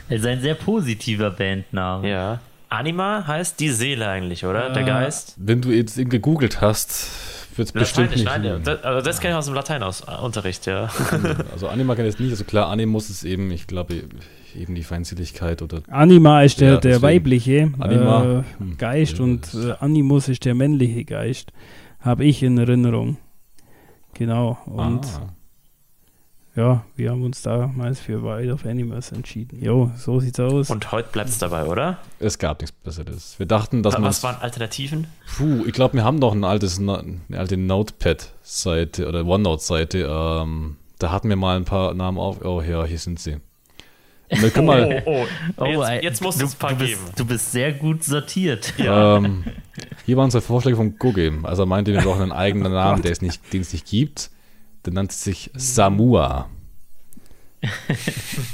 Also ein sehr positiver Bandname. Ja. Anima heißt die Seele eigentlich, oder? Der Äh, Geist? Wenn du jetzt eben gegoogelt hast, würde es bestimmt Lateinisch, nicht nein, das, also das kenne ich aus dem Lateinunterricht, ja. Also Anima kann ich jetzt nicht, also klar, Animus ist eben, ich glaube, eben die Feindseligkeit oder Anima ist der, Ja, der weibliche Anima. äh, Hm. Geist Ja, und äh, Animus ist der männliche Geist. Habe ich in Erinnerung. Genau. Und ah, ja, wir haben uns damals für Wild of Animals entschieden. Jo, so sieht's aus. Und heute bleibt es dabei, oder? es gab nichts Besseres. Wir dachten, dass man Was waren Alternativen? Puh, ich glaube, wir haben doch ein altes, eine alte Notepad-Seite oder OneNote-Seite. Ähm, da hatten wir mal ein paar Namen auf. Oh ja, hier sind sie. Wir können mal, oh, Oh, jetzt, jetzt muss du, es ein paar du bist, geben. Du bist sehr gut sortiert. Ja. ähm, hier waren unsere Vorschläge von Google. Also er meinte, wir brauchen einen eigenen Namen, der es nicht, den es nicht gibt. Der nannte sich Samua.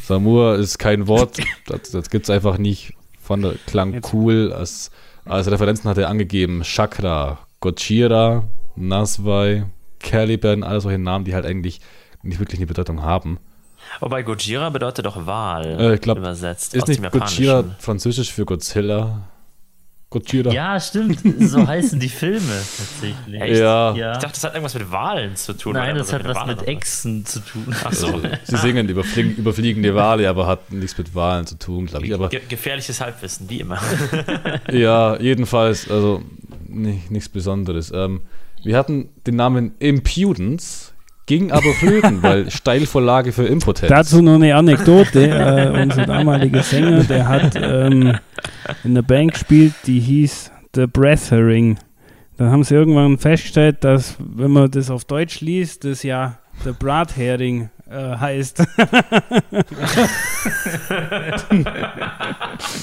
Samua ist kein Wort, das, das gibt es einfach nicht. Fand klang Jetzt- cool. Als, als Referenzen hat er angegeben Chakra, Gojira, Naswai, Caliban, alle solche Namen, die halt eigentlich nicht wirklich eine Bedeutung haben. Wobei Gojira bedeutet doch Wahl Äh, ich glaub, übersetzt Ist aus nicht Gojira französisch für Godzilla? Gojira? Ja, stimmt. So heißen die Filme tatsächlich. Echt? Ja. Ja. Ich dachte, das hat irgendwas mit Wahlen zu tun. Nein, das immer hat was mit Echsen zu tun. Ach so. Also, sie singen überfliegen, überfliegende Wale, aber hat nichts mit Wahlen zu tun, glaube ich. Aber Ge gefährliches Halbwissen, wie immer. ja, jedenfalls, also nicht, nichts Besonderes. Ähm, wir hatten den Namen Impudence, ging aber flöten, weil Steilvorlage für Impotenz. Dazu noch eine Anekdote. äh, unser damaliger Sänger, der hat ähm, in der Band gespielt, die hieß The Breathering. Dann haben sie irgendwann festgestellt, dass, wenn man das auf Deutsch liest, das ja The Brathering äh, heißt.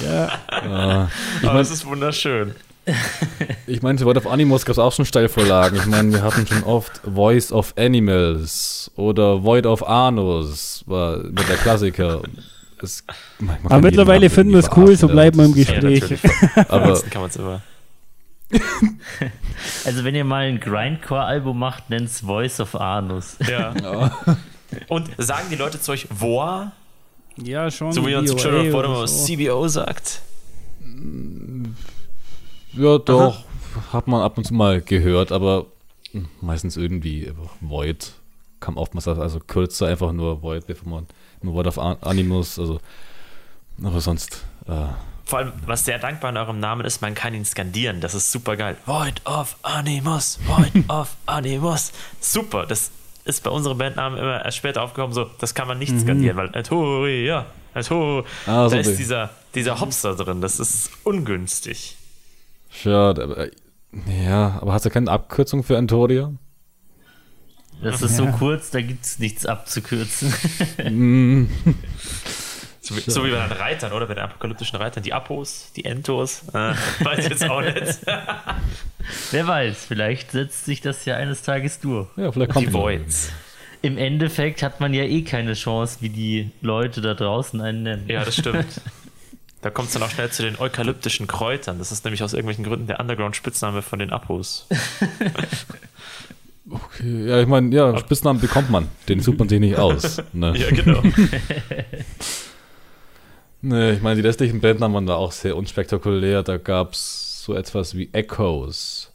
ja, Ah, ich Aber meine, das ist wunderschön. ich mein, für Wort of Animals gab es auch schon Steilvorlagen. Ich meine, wir hatten schon oft Voice of Animals oder Void of Anus, war mit der Klassiker. Es, man aber mittlerweile finden wir es cool, so bleiben wir im Ja, Gespräch. natürlich. Aber Ansonsten kann man es immer. Also wenn ihr mal ein Grindcore-Album macht, nennt's Voice of Anus. Ja. Und sagen die Leute zu euch Voa, ja, schon. so wie uns VOA Children of so. CBO sagt? Ja, doch. Hat man ab und zu mal gehört, aber meistens irgendwie Void. Kam oftmals als- also kürzer, einfach nur Void, bevor man nur Void of An- Animus, also aber sonst, äh, Vor allem, was sehr dankbar an eurem Namen ist, man kann ihn skandieren. Das ist super geil. Void of Animus, Void of Animus. Super, das ist bei unserem Bandnamen immer erst später aufgekommen, so, das kann man nicht skandieren, weil Altoria, Alto, Ah, so da ist die- dieser, dieser Hops da drin, das ist ungünstig. Schade, aber äh, ja, aber hast du keine Abkürzung für Antoria? Das ist so kurz, da gibt's nichts abzukürzen. Mm, So wie, so wie bei den Reitern, oder? Bei den apokalyptischen Reitern, die Apos, die Entos, äh, weiß ich jetzt auch nicht. Wer weiß, vielleicht setzt sich das ja eines Tages durch. ja, vielleicht kommt Die Voids. Im Endeffekt hat man ja eh keine Chance, wie die Leute da draußen einen nennen. Ja, das stimmt. Da kommt es dann auch schnell zu den eukalyptischen Kräutern. Das ist nämlich aus irgendwelchen Gründen der Underground-Spitzname von den Apos. Okay, ja, ich meine, ja, Spitznamen bekommt man, den sucht man sich nicht aus. Ne? Ja, genau. Nee, ich meine, die restlichen Bandnamen waren da auch sehr unspektakulär. Da gab es so etwas wie Echoes,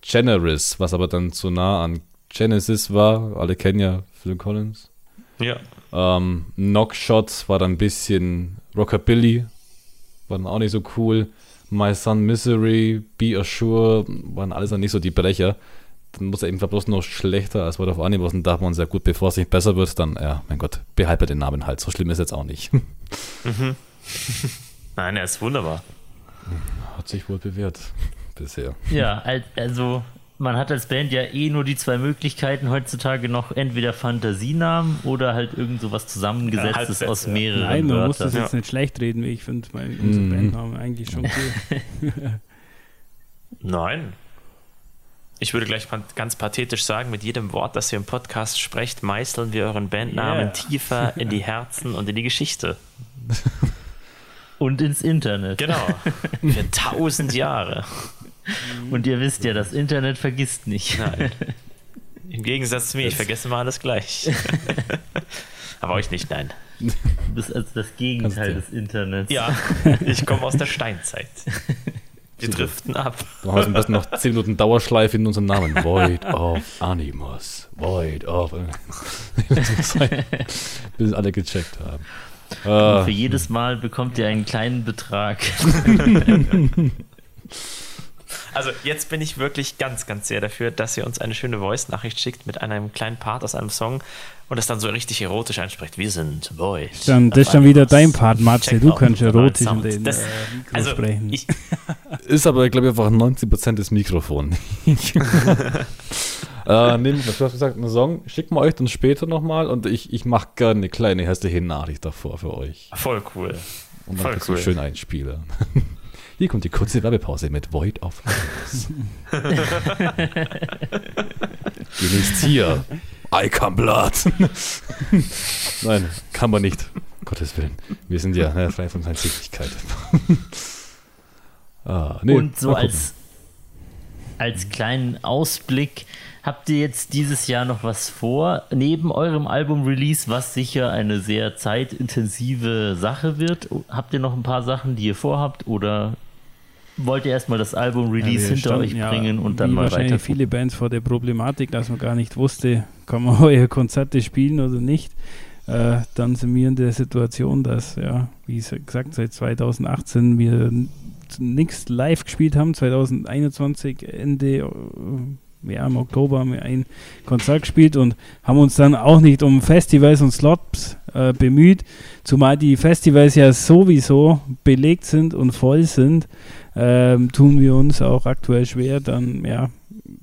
Generis, was aber dann zu nah an Genesis war. Alle kennen ja Phil Collins. Ja. Ähm, Knockshot war dann ein bisschen Rockabilly, war dann auch nicht so cool. My Son Misery, Be Assured, waren alles dann nicht so die Brecher. Dann muss er eben bloß noch schlechter als Word of Animus und dachte man sehr gut, bevor es nicht besser wird, dann, ja, mein Gott, behalte den Namen halt. So schlimm ist jetzt auch nicht. Nein, er ist wunderbar. Hat sich wohl bewährt bisher. Ja, al- also man hat als Band ja eh nur die zwei Möglichkeiten heutzutage noch, entweder Fantasienamen oder halt irgend sowas zusammengesetztes Halbsätze, aus ja. mehreren Nein, man muss Wörtern. das jetzt Ja. nicht schlecht reden. Ich finde mein- unser Mhm. Bandname eigentlich schon cool. Nein. Ich würde gleich ganz pathetisch sagen, mit jedem Wort, das ihr im Podcast sprecht, meißeln wir euren Bandnamen Yeah. tiefer in die Herzen und in die Geschichte. Und ins Internet. Genau. Für tausend Jahre. Und ihr wisst ja, das Internet vergisst nicht. Nein. Im Gegensatz zu mir, ich vergesse mal alles gleich. Aber euch nicht, nein. Du bist also das Gegenteil des Internets. Ja, ich komme aus der Steinzeit. Wir driften ab. Haben wir am besten noch 10 Minuten Dauerschleife in unserem Namen. Void of Animus. Void of. Bis alle gecheckt haben. Und Ah, für jedes Mal bekommt ihr einen kleinen Betrag. Also jetzt bin ich wirklich ganz, ganz sehr dafür, dass ihr uns eine schöne Voice-Nachricht schickt mit einem kleinen Part aus einem Song und es dann so richtig erotisch einspricht. Wir sind Void. Dann, das ist dann wieder dein Part, Matze. Du kannst erotisch in den Das- äh, Mikro Also, sprechen. ich, ist aber, glaube ich, einfach 90% des Mikrofon. äh, nehmen, du hast gesagt, einen Song schicken wir euch dann später nochmal und ich, ich mache gerne eine kleine hässliche Nachricht davor für euch. voll cool. Und Voll dann cool. cool. schön einspiele. Hier kommt die kurze Werbepause mit Void of Animus. Genießt hier I Come Blood. Nein, kann man nicht. Gottes Willen. Wir sind ja ne, frei von Feindseligkeit. ah, nee, Und so als, als kleinen Ausblick, habt ihr jetzt dieses Jahr noch was vor, neben eurem Album-Release, was sicher eine sehr zeitintensive Sache wird? Habt ihr noch ein paar Sachen, die ihr vorhabt oder wollt ihr erstmal das Album-Release wir hinter euch standen ja, bringen und dann mal wahrscheinlich weiter? viele Bands vor der Problematik, dass man gar nicht wusste, kann man eure Konzerte spielen oder nicht. Äh, dann sind wir in der Situation, dass, ja, wie gesagt, seit 2018 wir nichts live gespielt haben. 2021 Ende, äh, ja, im Oktober haben wir ein Konzert gespielt und haben uns dann auch nicht um Festivals und Slots äh, bemüht, zumal die Festivals ja sowieso belegt sind und voll sind ähm, tun wir uns auch aktuell schwer, dann ja,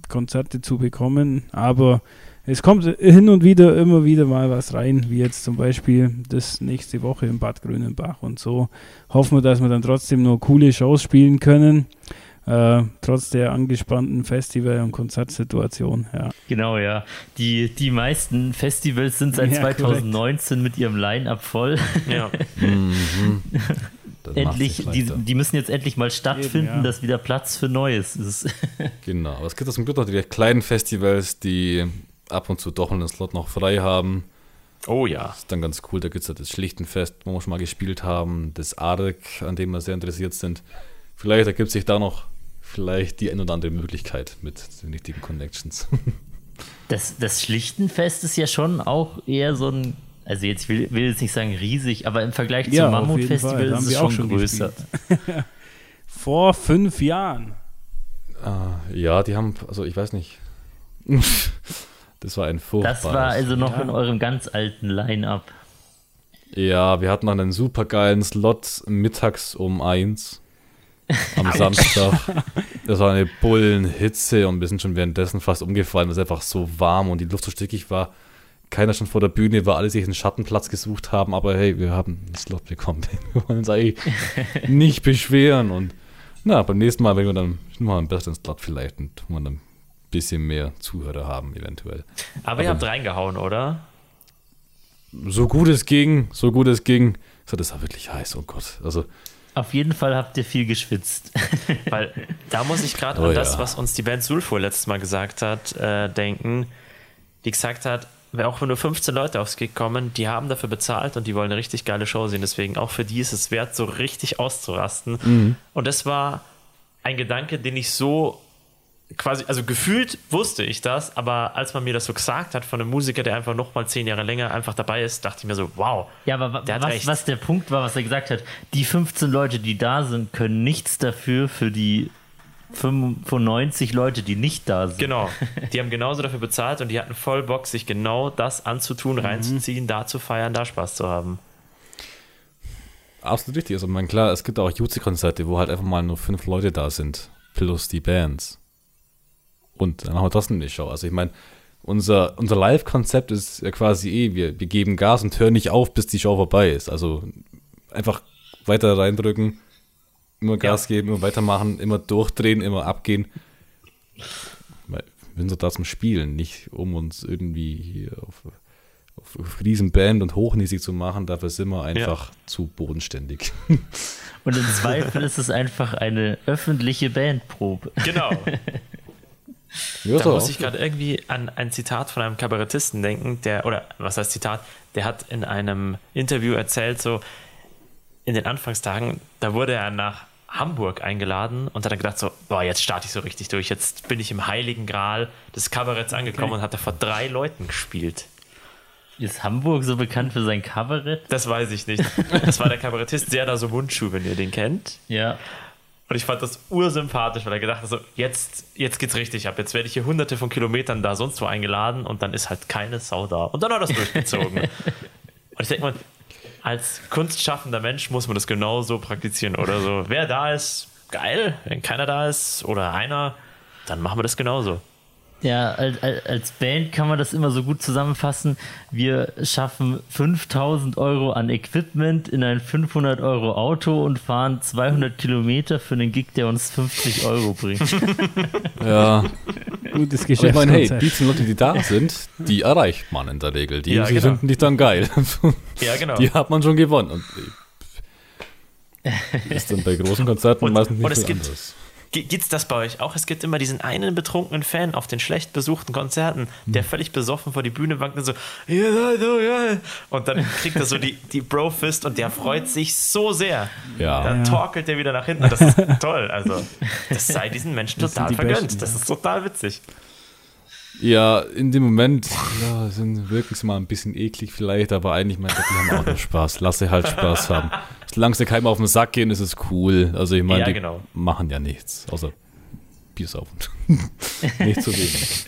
Konzerte zu bekommen. Aber es kommt hin und wieder immer wieder mal was rein, wie jetzt zum Beispiel das nächste Woche in Bad Grönenbach. Und so hoffen wir, dass wir dann trotzdem nur coole Shows spielen können. Äh, trotz der angespannten Festival- und Konzertsituation. Ja. Genau, ja. Die, die meisten Festivals sind seit Ja, korrekt. 2019 mit ihrem Line-Up voll. Ja. Mhm. Macht endlich, die, die müssen jetzt endlich mal stattfinden, Eben, ja. dass wieder Platz für Neues ist. Genau, aber es gibt zum Glück noch die kleinen Festivals, die ab und zu doch einen Slot noch frei haben. Oh ja. Das ist dann ganz cool. Da gibt es ja das Schlichtenfest, wo wir schon mal gespielt haben, das ARC, an dem wir sehr interessiert sind. Vielleicht ergibt sich da noch vielleicht die ein oder andere Möglichkeit mit den richtigen Connections. Das, das Schlichtenfest ist ja schon auch eher so ein, also jetzt will, will jetzt nicht sagen riesig, aber im Vergleich Ja, zum jeden Mammut-Festival ist es wir auch schon schon größer. Vor fünf Jahren. ah, ja, die haben, also ich weiß nicht. das war ein furchtbares. Das war also noch Ja. in eurem ganz alten Line-Up. Ja, wir hatten noch einen supergeilen Slot mittags um eins am Samstag. Das war eine Bullenhitze und wir sind schon währenddessen fast umgefallen, weil es einfach so warm und die Luft so stickig war. Keiner stand vor der Bühne, weil alle sich einen Schattenplatz gesucht haben, aber hey, wir haben einen Slot bekommen. Wir wollen uns eigentlich nicht beschweren und na, beim nächsten Mal werden wir dann mal einen besseren Slot vielleicht und wir dann ein bisschen mehr Zuhörer haben, eventuell. Aber ihr Aber- habt reingehauen, oder? So gut es ging, so gut es ging. So, das war wirklich heiß, oh Gott. Also, Auf jeden Fall habt ihr viel geschwitzt. Weil da muss ich gerade Oh an das, ja. was uns die Band Sulfur letztes Mal gesagt hat, äh, denken. Die gesagt hat, auch wenn nur 15 Leute aufs Gig kommen, die haben dafür bezahlt und die wollen eine richtig geile Show sehen. Deswegen auch für die ist es wert, so richtig auszurasten. Mhm. Und das war ein Gedanke, den ich so quasi, also gefühlt wusste ich das, aber als man mir das so gesagt hat von einem Musiker, der einfach noch mal zehn Jahre länger einfach dabei ist, dachte ich mir so, wow. Ja, aber Der was, was der Punkt war, was er gesagt hat, die 15 Leute, die da sind, können nichts dafür für die 95 Leute, die nicht da sind. Genau. Die haben genauso dafür bezahlt und die hatten voll Bock, sich genau das anzutun, reinzuziehen, da zu feiern, da Spaß zu haben. absolut richtig. Also, ich meine, klar, es gibt auch Jutzi-Konzerte, wo halt einfach mal nur fünf Leute da sind, plus die Bands. Und dann haben wir trotzdem eine Show. Also, ich meine, unser, unser Live-Konzept ist ja quasi eh, wir, wir geben Gas und hören nicht auf, bis die Show vorbei ist. Also, einfach weiter reindrücken, immer Gas geben, immer weitermachen, immer durchdrehen, immer abgehen. Weil Wir sind so da zum Spielen, nicht um uns irgendwie hier auf, auf, auf Riesenband und hochnäsig zu machen. Dafür sind wir einfach zu bodenständig. Und im Zweifel ist es einfach eine öffentliche Bandprobe. Genau. Ja, Da muss ich gerade irgendwie an ein Zitat von einem Kabarettisten denken, der, oder was heißt Zitat, der hat in einem Interview erzählt, so in den Anfangstagen, da wurde er nach Hamburg eingeladen und hat dann gedacht so, boah, jetzt starte ich so richtig durch. Jetzt bin ich im heiligen Gral des Kabaretts angekommen und hat da vor drei Leuten gespielt. Ist Hamburg so bekannt für sein Kabarett? Das weiß ich nicht. Das war der Kabarettist Serdar so Mundschuh, wenn ihr den kennt. Ja. Und ich fand das ursympathisch, weil er gedacht hat, so, jetzt, jetzt geht's richtig ab. Jetzt werde ich hier hunderte von Kilometern da sonst wo eingeladen und dann ist halt keine Sau da. Und dann hat er das durchgezogen. und ich denke mal, als kunstschaffender Mensch muss man das genau so praktizieren oder so. Wer da ist, geil. Wenn keiner da ist oder einer, dann machen wir das genauso. Ja, als, als Band kann man das immer so gut zusammenfassen. Wir schaffen 5000 Euro an Equipment in ein 500 Euro Auto und fahren 200 Kilometer für einen Gig, der uns 50 Euro bringt. Ja, Gutes ich meine, hey, die zehn Leute, die da sind, die erreicht man in der Regel. Die, Ja, genau. finden dich dann geil. Ja, genau. Die hat man schon gewonnen. Und äh, ist dann bei großen Konzerten Und- meistens nicht und es viel gibt- anderes. Ge- Gibt's das bei euch auch? Es gibt immer diesen einen betrunkenen Fan auf den schlecht besuchten Konzerten, der völlig besoffen vor die Bühne wankt und so, ja, so, ja. Und dann kriegt er so die, die Bro-Fist und der freut sich so sehr. Ja. Dann Ja. torkelt er wieder nach hinten. Das ist toll. Also, das sei diesen Menschen Das total die vergönnt. Besten, das ist total witzig. Ja, in dem Moment ja, sind sie mal ein bisschen eklig vielleicht, aber eigentlich meint er, die haben auch nur Spaß. Lass sie halt Spaß haben. Solange sie keinem auf den Sack gehen, ist es cool. Also ich meine, Ja, die genau. machen ja nichts, außer Bier saufen. nicht zu wenig.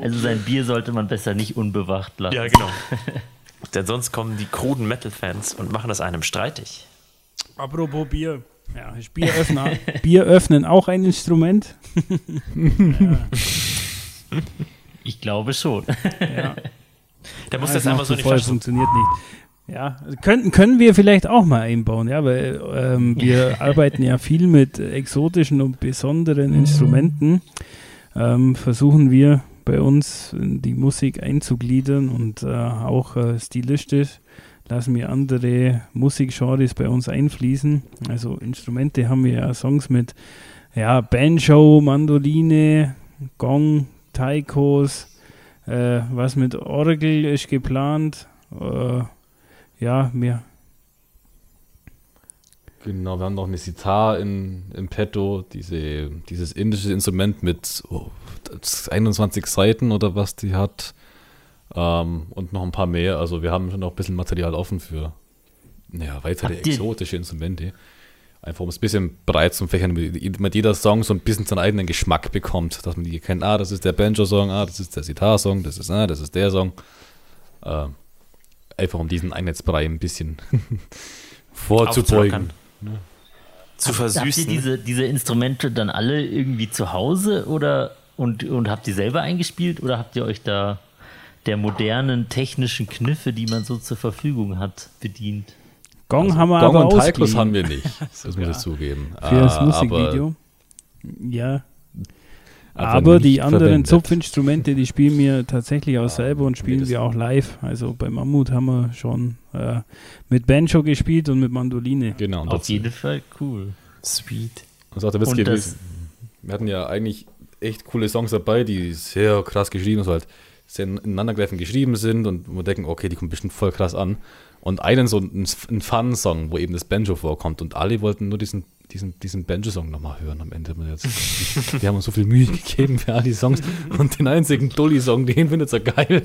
Also sein Bier sollte man besser nicht unbewacht lassen. Ja, genau. Denn sonst kommen die kruden Metal-Fans und machen das einem streitig. Apropos Bier. Ja, ist Bieröffner, Bier öffnen auch ein Instrument? Ich glaube schon. Ja. Der muss Ja, noch einmal so nicht voll, funktioniert nicht. Ja, also könnten, können wir vielleicht auch mal einbauen, ja, weil ähm, wir arbeiten ja viel mit exotischen und besonderen Instrumenten. Ähm, versuchen wir bei uns in die Musik einzugliedern und äh, auch äh, stilistisch lassen wir andere Musikgenres bei uns einfließen. Also Instrumente haben wir ja Songs mit ja, Banjo, Mandoline, Gong, Taikos, äh, was mit Orgel ist geplant. Äh, ja, mir. Genau, wir haben noch eine Sitar in, im Petto, diese, dieses indische Instrument mit oh, 21 Seiten oder was die hat. Ähm, und noch ein paar mehr. Also wir haben schon noch ein bisschen Material offen für ja, weitere exotische Instrumente. Einfach um es ein bisschen breit zu fächern, damit jeder Song so ein bisschen seinen eigenen Geschmack bekommt. Dass man die kennt, ah, das ist der Banjo-Song, ah, das ist der Sitar-Song, das ist, ah, das ist der Song. Ähm, einfach um diesen Einheitsbrei ein bisschen vorzubeugen. Aufzulockern. Zu Habt ihr versüßen. diese, diese Instrumente dann alle irgendwie zu Hause oder und, und habt ihr selber eingespielt oder habt ihr euch da der modernen technischen Kniffe, die man so zur Verfügung hat, bedient? Gong haben wir Also Gong aber und ausgeliehen haben wir nicht. Das muss ich zugeben. für das Ah, Musikvideo. Ja, aber die anderen verwendet. Zupfinstrumente, die spielen wir tatsächlich auch selber und spielen wir auch live. Also bei Mammut haben wir schon äh, mit Banjo gespielt und mit Mandoline. Genau. Und Auf dazu- jeden Fall cool. Sweet. Das ist auch der Witz gewesen. Wir hatten ja eigentlich echt coole Songs dabei, die sehr krass geschrieben sind, halt sehr ineinandergreifend geschrieben sind und wir denken, okay, die kommen bestimmt voll krass an. Und einen so einen, einen Fun-Song, wo eben das Banjo vorkommt und alle wollten nur diesen, diesen, diesen Banjo-Song nochmal hören am Ende. Wir, jetzt, wir haben uns so viel Mühe gegeben für all die Songs und den einzigen Dully-Song, den findet er geil.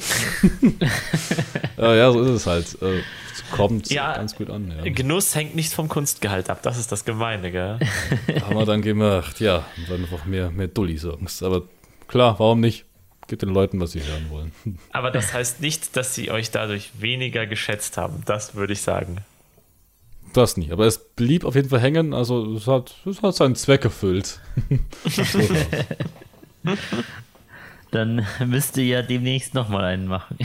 ja, ja, so ist es halt. Äh, es kommt Ja, ganz gut an. Ja. Genuss hängt nicht vom Kunstgehalt ab. Das ist das Gemeine, gell? haben wir dann gemacht, ja, und dann einfach mehr, mehr Dulli-Songs. Aber klar, warum nicht? Gibt den Leuten, was sie hören wollen. Aber das heißt nicht, dass sie euch dadurch weniger geschätzt haben. Das würde ich sagen. Das nie. Aber es blieb auf jeden Fall hängen, also es hat, es hat seinen Zweck erfüllt. Dann müsst ihr ja demnächst nochmal einen machen.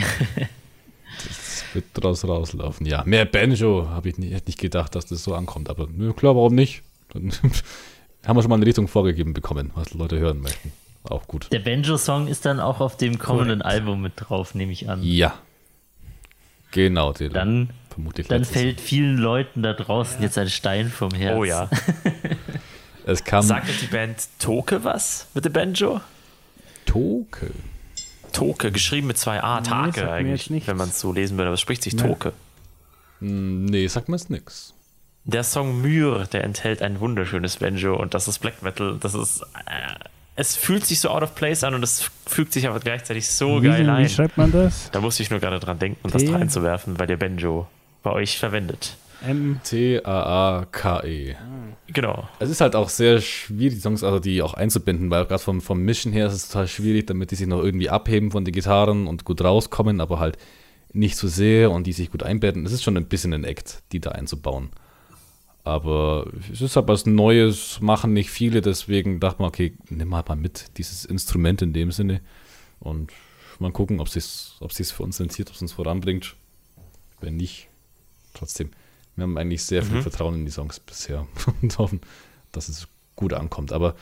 Es wird draus rauslaufen. Ja, mehr Banjo habe ich nicht, hätte nicht gedacht, dass das so ankommt. Aber nö, klar, warum nicht? Dann haben wir schon mal eine Richtung vorgegeben bekommen, was Leute hören möchten. Auch gut. Der Banjo-Song ist dann auch auf dem kommenden Album mit drauf, nehme ich an. Ja. Genau, den Dann, vermutlich dann letztes- fällt vielen Leuten da draußen jetzt ein Stein vom Herz. Oh ja. Es kam Sagt euch die Band Toke was mit dem Banjo? Toke. Toke, geschrieben mit zwei A, Nee, Take jetzt eigentlich, wenn man es so lesen würde. Aber es spricht sich Nee. Toke. Hm, Nee, sagt mir es nix. der Song Myr, der enthält ein wunderschönes Banjo und das ist Black Metal. Das ist. Äh, es fühlt sich so out of place an und es fügt sich aber gleichzeitig so wie, geil wie ein. schreibt man das? Da musste ich nur gerade dran denken, das T. reinzuwerfen, weil ihr Banjo bei euch verwendet. M. T-A-A-K-E. Genau. Es ist halt auch sehr schwierig, die Songs, also die auch einzubinden, weil gerade vom, vom Mischen her ist es total schwierig, damit die sich noch irgendwie abheben von den Gitarren und gut rauskommen, aber halt nicht zu sehr und die sich gut einbetten. Es ist schon ein bisschen ein Act, die da einzubauen. Aber es ist halt was Neues, machen nicht viele, deswegen dachte man, okay, nimm halt mal mit, dieses Instrument in dem Sinne. Und mal gucken, ob es ob sich's für uns rentiert, ob es uns voranbringt. Wenn nicht, trotzdem. Wir haben eigentlich sehr viel Mhm. Vertrauen in die Songs bisher und hoffen, dass es gut ankommt. Aber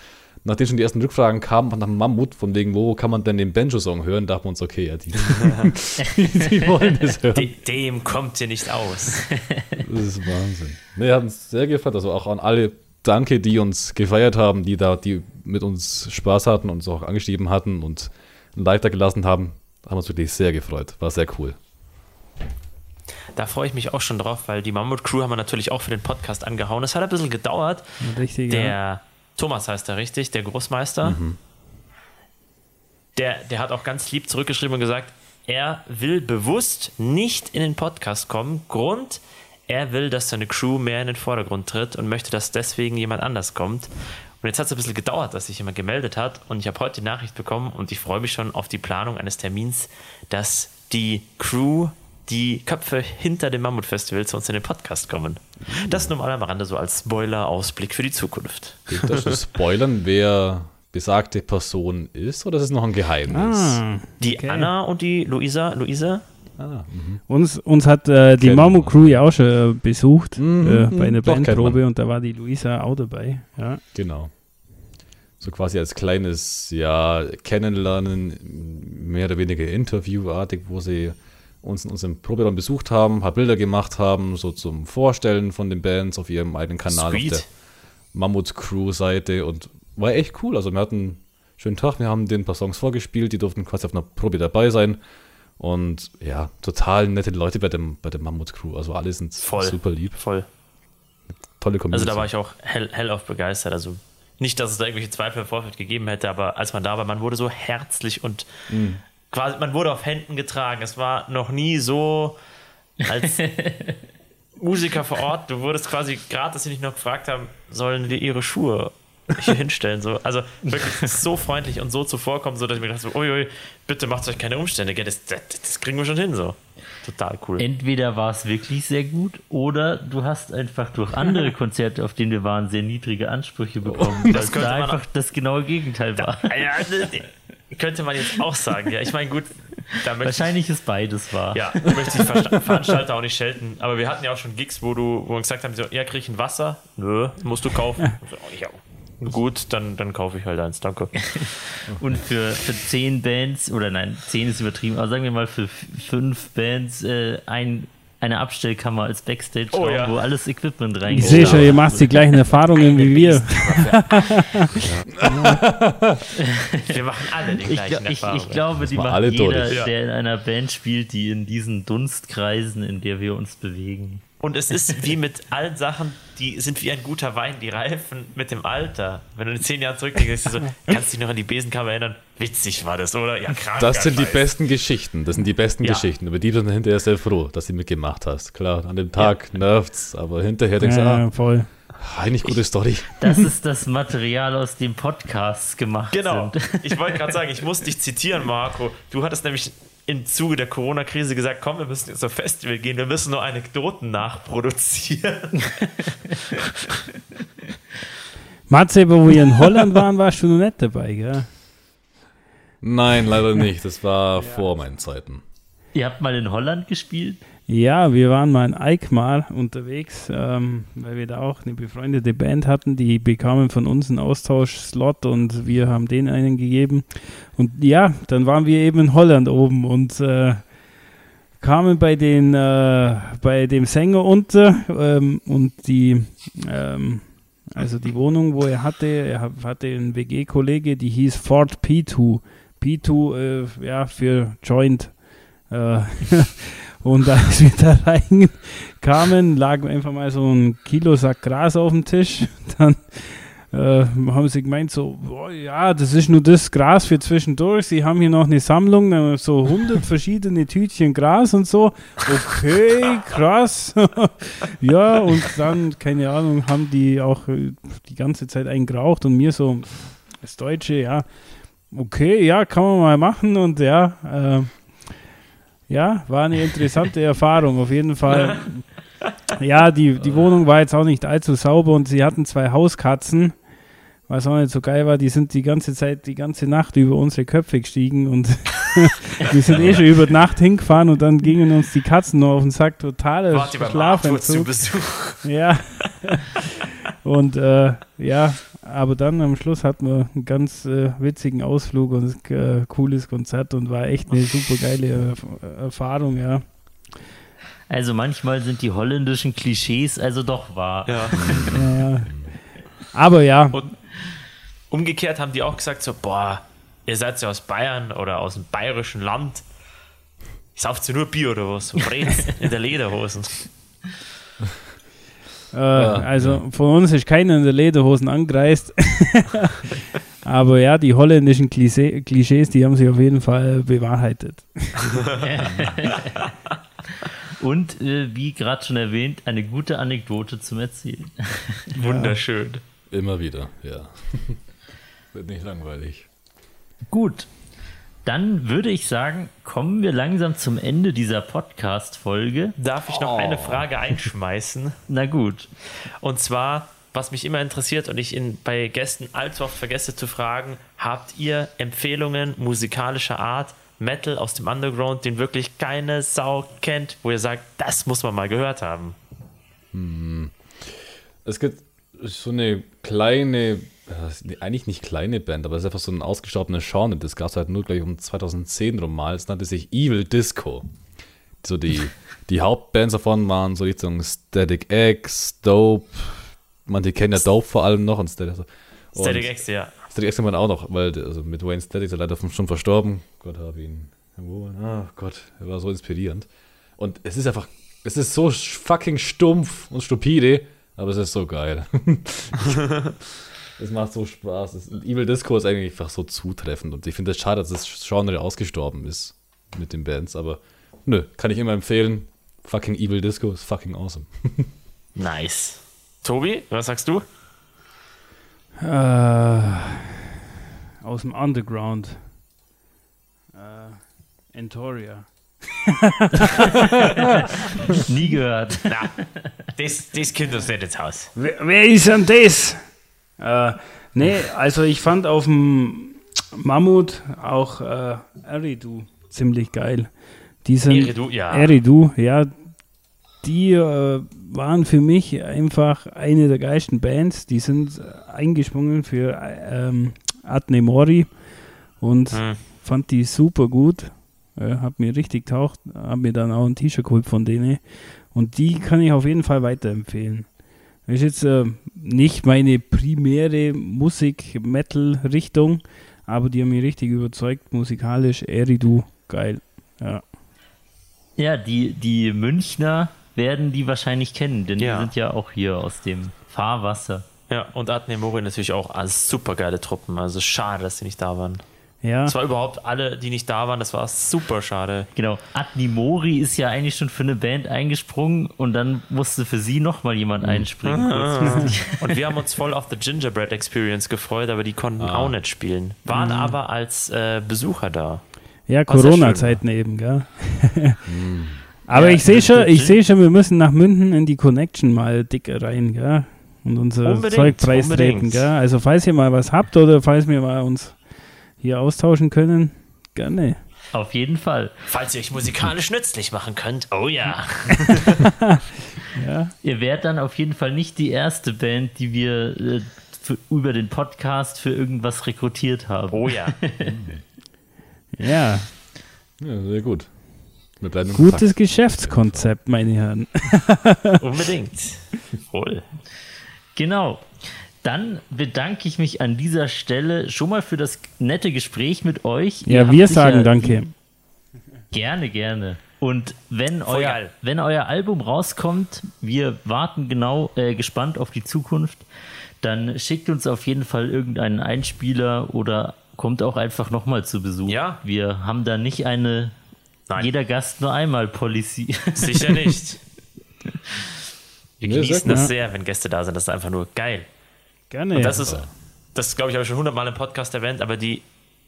nachdem schon die ersten Rückfragen kamen nach dem Mammut, von wegen, wo kann man denn den Banjo-Song hören, dachten wir uns, okay, ja, die, die wollen es hören. De dem kommt ihr nicht aus. Das ist Wahnsinn. Wir haben uns sehr gefreut. Also auch an alle Danke, die uns gefeiert haben, die da, die mit uns Spaß hatten, uns auch angeschrieben hatten und ein Like da gelassen haben. Haben uns wirklich sehr gefreut. War sehr cool. Da freue ich mich auch schon drauf, weil die Mammut Crew haben wir natürlich auch für den Podcast angehauen. Es hat ein bisschen gedauert. Richtig, ja. Der Thomas heißt er richtig, der Großmeister. Der, der hat auch ganz lieb zurückgeschrieben und gesagt, er will bewusst nicht in den Podcast kommen. Grund, er will, dass seine Crew mehr in den Vordergrund tritt und möchte, dass deswegen jemand anders kommt. Und jetzt hat es ein bisschen gedauert, dass sich jemand gemeldet hat. Und ich habe heute die Nachricht bekommen und ich freue mich schon auf die Planung eines Termins, dass die Crew, die Köpfe hinter dem Mammut-Festival zu uns in den Podcast kommen. Das nur mal am Rande so als Spoiler-Ausblick für die Zukunft. Geht das schon spoilern, wer besagte Person ist oder ist es noch ein Geheimnis? Ah, Die Okay. Anna und die Luisa, Luisa, Ah, mhm. uns, uns hat äh, die Mamu. Crew ja auch schon äh, besucht Mhm, äh, mhm, bei einer doch, kennt Bandprobe und da war die Luisa auch dabei. Ja. Genau. So quasi als kleines, ja, Kennenlernen, mehr oder weniger interviewartig, wo sie uns in unserem Proberaum besucht haben, ein paar Bilder gemacht haben, so zum Vorstellen von den Bands auf ihrem eigenen Kanal Sweet. auf der Mammut Crew Seite und war echt cool. Also wir hatten einen schönen Tag, wir haben ein paar Songs vorgespielt, die durften quasi auf einer Probe dabei sein und ja, total nette Leute bei dem bei der Mammut Crew. Also alle sind Voll. super lieb, voll. tolle Also Community. da war ich auch hell, hellauf begeistert. Also nicht, dass es da irgendwelche Zweifel im Vorfeld gegeben hätte, aber als man da war, man wurde so herzlich und Mhm. Quasi, man wurde auf Händen getragen. Es war noch nie so als Musiker vor Ort, du wurdest quasi gerade, dass sie dich noch gefragt haben, sollen wir ihre Schuhe hier hinstellen. So. Also wirklich so freundlich und so zuvorkommen, so dass ich mir dachte, so, uiui, bitte macht euch keine Umstände? Das, das, das kriegen wir schon hin. So. Total cool. Entweder war es wirklich sehr gut oder du hast einfach durch andere Konzerte, auf denen wir waren, sehr niedrige Ansprüche bekommen. Oh, Das könnte da einfach das genaue Gegenteil war. Ja, das könnte man jetzt auch sagen. Ja, ich meine, gut, Wahrscheinlich ist beides wahr. Ja, möchte ich Versta- Veranstalter auch nicht schelten. Aber wir hatten ja auch schon Gigs, wo du, wo wir gesagt haben, so, ja, krieg ich ein Wasser? Nö, musst du kaufen. So, ja. Gut, dann, dann kaufe ich halt eins, danke. Und für, für zehn Bands, oder nein, zehn ist übertrieben, aber sagen wir mal für fünf Bands äh, ein, eine Abstellkammer als backstage Oh ja. wo alles Equipment Ich reingeht. sehe schon, ihr macht die gleichen Erfahrungen wie wir. Wir machen alle die Ich, gleichen gla- ich, Erfahrungen. ich glaube, die macht alle jeder, durch. Der in einer Band spielt, die in diesen Dunstkreisen, in der wir uns bewegen. Und es ist wie mit allen Sachen, die sind wie ein guter Wein, die reifen mit dem Alter. Wenn du in zehn Jahren zurückdenkst, du so, kannst du dich noch an die Besenkammer erinnern? Witzig war das, oder? Ja, krank. Das sind die besten Geschichten. Das sind die besten Ja. Geschichten. Über die bist du hinterher sehr froh, dass du mitgemacht hast. Klar, an dem Tag nervt's, aber hinterher denkst du, Ja, ah, voll. eigentlich gute Story. Das ist das Material, aus dem Podcasts gemacht Genau. sind. Ich wollte gerade sagen, ich muss dich zitieren, Marco. Du hattest nämlich im Zuge der Corona-Krise gesagt, komm, wir müssen jetzt auf Festival gehen, wir müssen nur Anekdoten nachproduzieren. Matze, aber wo wir in Holland waren, warst du noch nicht dabei, gell? Nein, leider nicht. Das war vor meinen Zeiten. Ihr habt mal in Holland gespielt? Ja, wir waren mal in Eikmar unterwegs, ähm, weil wir da auch eine befreundete Band hatten, die bekamen von uns einen Austauschslot und wir haben denen einen gegeben. Und ja, dann waren wir eben in Holland oben und äh, kamen bei den äh, bei dem Sänger unter ähm, und die ähm, also die Wohnung, wo er hatte, er ha- hatte einen WG-Kollege, die hieß Fort P2. P2, äh, ja, für Joint Äh, und als wir da reinkamen, lag einfach mal so ein Kilo Sack Gras auf dem Tisch. Dann äh, haben sie gemeint, so, boah, ja, das ist nur das Gras für zwischendurch. Sie haben hier noch eine Sammlung, äh, so 100 verschiedene Tütchen Gras und so. Okay, krass. ja, und dann, keine Ahnung, haben die auch äh, die ganze Zeit einen geraucht und mir so, das Deutsche, ja, okay, ja, kann man mal machen und ja, äh, ja, war eine interessante Erfahrung auf jeden Fall. Ja, die, die Wohnung war jetzt auch nicht allzu sauber und sie hatten zwei Hauskatzen, was auch nicht so geil war. Die sind die ganze Zeit, die ganze Nacht über unsere Köpfe gestiegen und wir sind eh schon über die Nacht hingefahren und dann gingen uns die Katzen nur auf den Sack. Totaler Schlafentzug. Ja. und äh, ja, aber dann am Schluss hatten wir einen ganz äh, witzigen Ausflug und ein äh, cooles Konzert und war echt eine super geile Erf- Erfahrung, ja. Also manchmal sind die holländischen Klischees also doch wahr. Ja. ja. Aber ja, Und umgekehrt haben die auch gesagt: so, boah, ihr seid ja aus Bayern oder aus dem bayerischen Land. Sauft ihr nur Bier oder was? So Brezen in der Lederhosen. Äh, also von uns ist keiner in der Lederhosen angereist. Aber ja, die holländischen Klischee, Klischees, die haben sich auf jeden Fall bewahrheitet. Und äh, wie gerade schon erwähnt, eine gute Anekdote zum Erzählen. Wunderschön. Immer wieder, ja. Wird nicht langweilig. Gut, dann würde ich sagen, kommen wir langsam zum Ende dieser Podcast-Folge. Darf ich noch eine Frage einschmeißen? Na gut, Und zwar, was mich immer interessiert und ich in, bei Gästen allzu oft vergesse zu fragen, habt ihr Empfehlungen musikalischer Art, Metal aus dem Underground, den wirklich keine Sau kennt, wo ihr sagt, das muss man mal gehört haben? Es gibt so eine kleine, eigentlich nicht kleine Band, aber es ist einfach so ein ausgestorbenes Genre. Das gab es halt nur, glaube ich, um 2010 rum mal. Es nannte sich Evil Disco. So die, die Hauptbands davon waren so Richtung Static X, Dope. Manche kennen ja Dope vor allem noch und Static, und Static X, ja. Static X kennt man auch noch, weil also mit Wayne Static ist er leider schon verstorben. Gott habe ihn. Wo? Ah, Gott, er war so inspirierend. Und es ist einfach, es ist so fucking stumpf und stupide, aber es ist so geil. es macht so Spaß. Es, Evil Disco ist eigentlich einfach so zutreffend und ich finde es schade, dass das Genre ausgestorben ist mit den Bands, aber nö, kann ich immer empfehlen. Fucking Evil Disco ist fucking awesome. Nice. Tobi, was sagst du? Äh, aus dem Underground. Äh, Entoria. nie gehört. Na, das, das kommt uns nicht ins Haus. Wer, wer ist denn das? Äh, nee, also ich fand auf dem Mammut auch äh, Eridu ziemlich geil. Die sind, Eridu, ja. Eridu, ja. Die äh, waren für mich einfach eine der geilsten Bands. Die sind eingesprungen für äh, ähm, Adne Mori und Hm. fand die super gut. Äh, hab mir richtig taucht, hab mir dann auch ein T-Shirt geholt von denen. Und die kann ich auf jeden Fall weiterempfehlen. Ist jetzt äh, nicht meine primäre Musik-Metal-Richtung, aber die haben mich richtig überzeugt, musikalisch. Eridu, geil. Ja. Ja, die, die Münchner werden die wahrscheinlich kennen, denn Ja. die sind ja auch hier aus dem Fahrwasser. Ja, und Adne Mori natürlich auch als super geile Truppen. Also schade, dass sie nicht da waren. Ja, Es war überhaupt alle, die nicht da waren, das war super schade. Genau. Adni Mori ist ja eigentlich schon für eine Band eingesprungen und dann musste für sie nochmal jemand einspringen. kurzfristig. Und wir haben uns voll auf The Gingerbread Experience gefreut, aber die konnten auch nicht spielen. Waren aber als äh, Besucher da. ja Corona-Zeiten eben, gell? aber Ja, ich sehe das schon, ich sehe schon, wir müssen nach München in die Connection mal dick rein, gell? Und unser Unbedingt, Zeug preistreten, unbedingt. gell? Also falls ihr mal was habt oder falls wir mal uns hier austauschen können, gerne. Auf jeden Fall. Falls ihr euch musikalisch nützlich machen könnt. Oh ja. Ja, Ihr wärt dann auf jeden Fall nicht die erste Band, die wir äh, für, über den Podcast für irgendwas rekrutiert haben. Oh ja. ja. Ja, sehr gut. Wir bleiben im Gutes Geschäftskonzept, meine Herren. Unbedingt. Wohl. Genau. Dann bedanke ich mich an dieser Stelle schon mal für das nette Gespräch mit euch. Ja, wir sagen danke. Gerne, gerne. Und wenn Voll euer, geil. wenn euer Album rauskommt, wir warten genau äh, gespannt auf die Zukunft, dann schickt uns auf jeden Fall irgendeinen Einspieler oder kommt auch einfach nochmal zu Besuch. Ja. Wir haben da nicht eine Nein. jeder Gast nur einmal Policy. Sicher nicht. Wir genießen das sehr, wenn Gäste da sind. Das ist einfach nur geil. Gerne. Und das ist, das glaube ich, habe ich schon hundertmal im Podcast erwähnt, aber die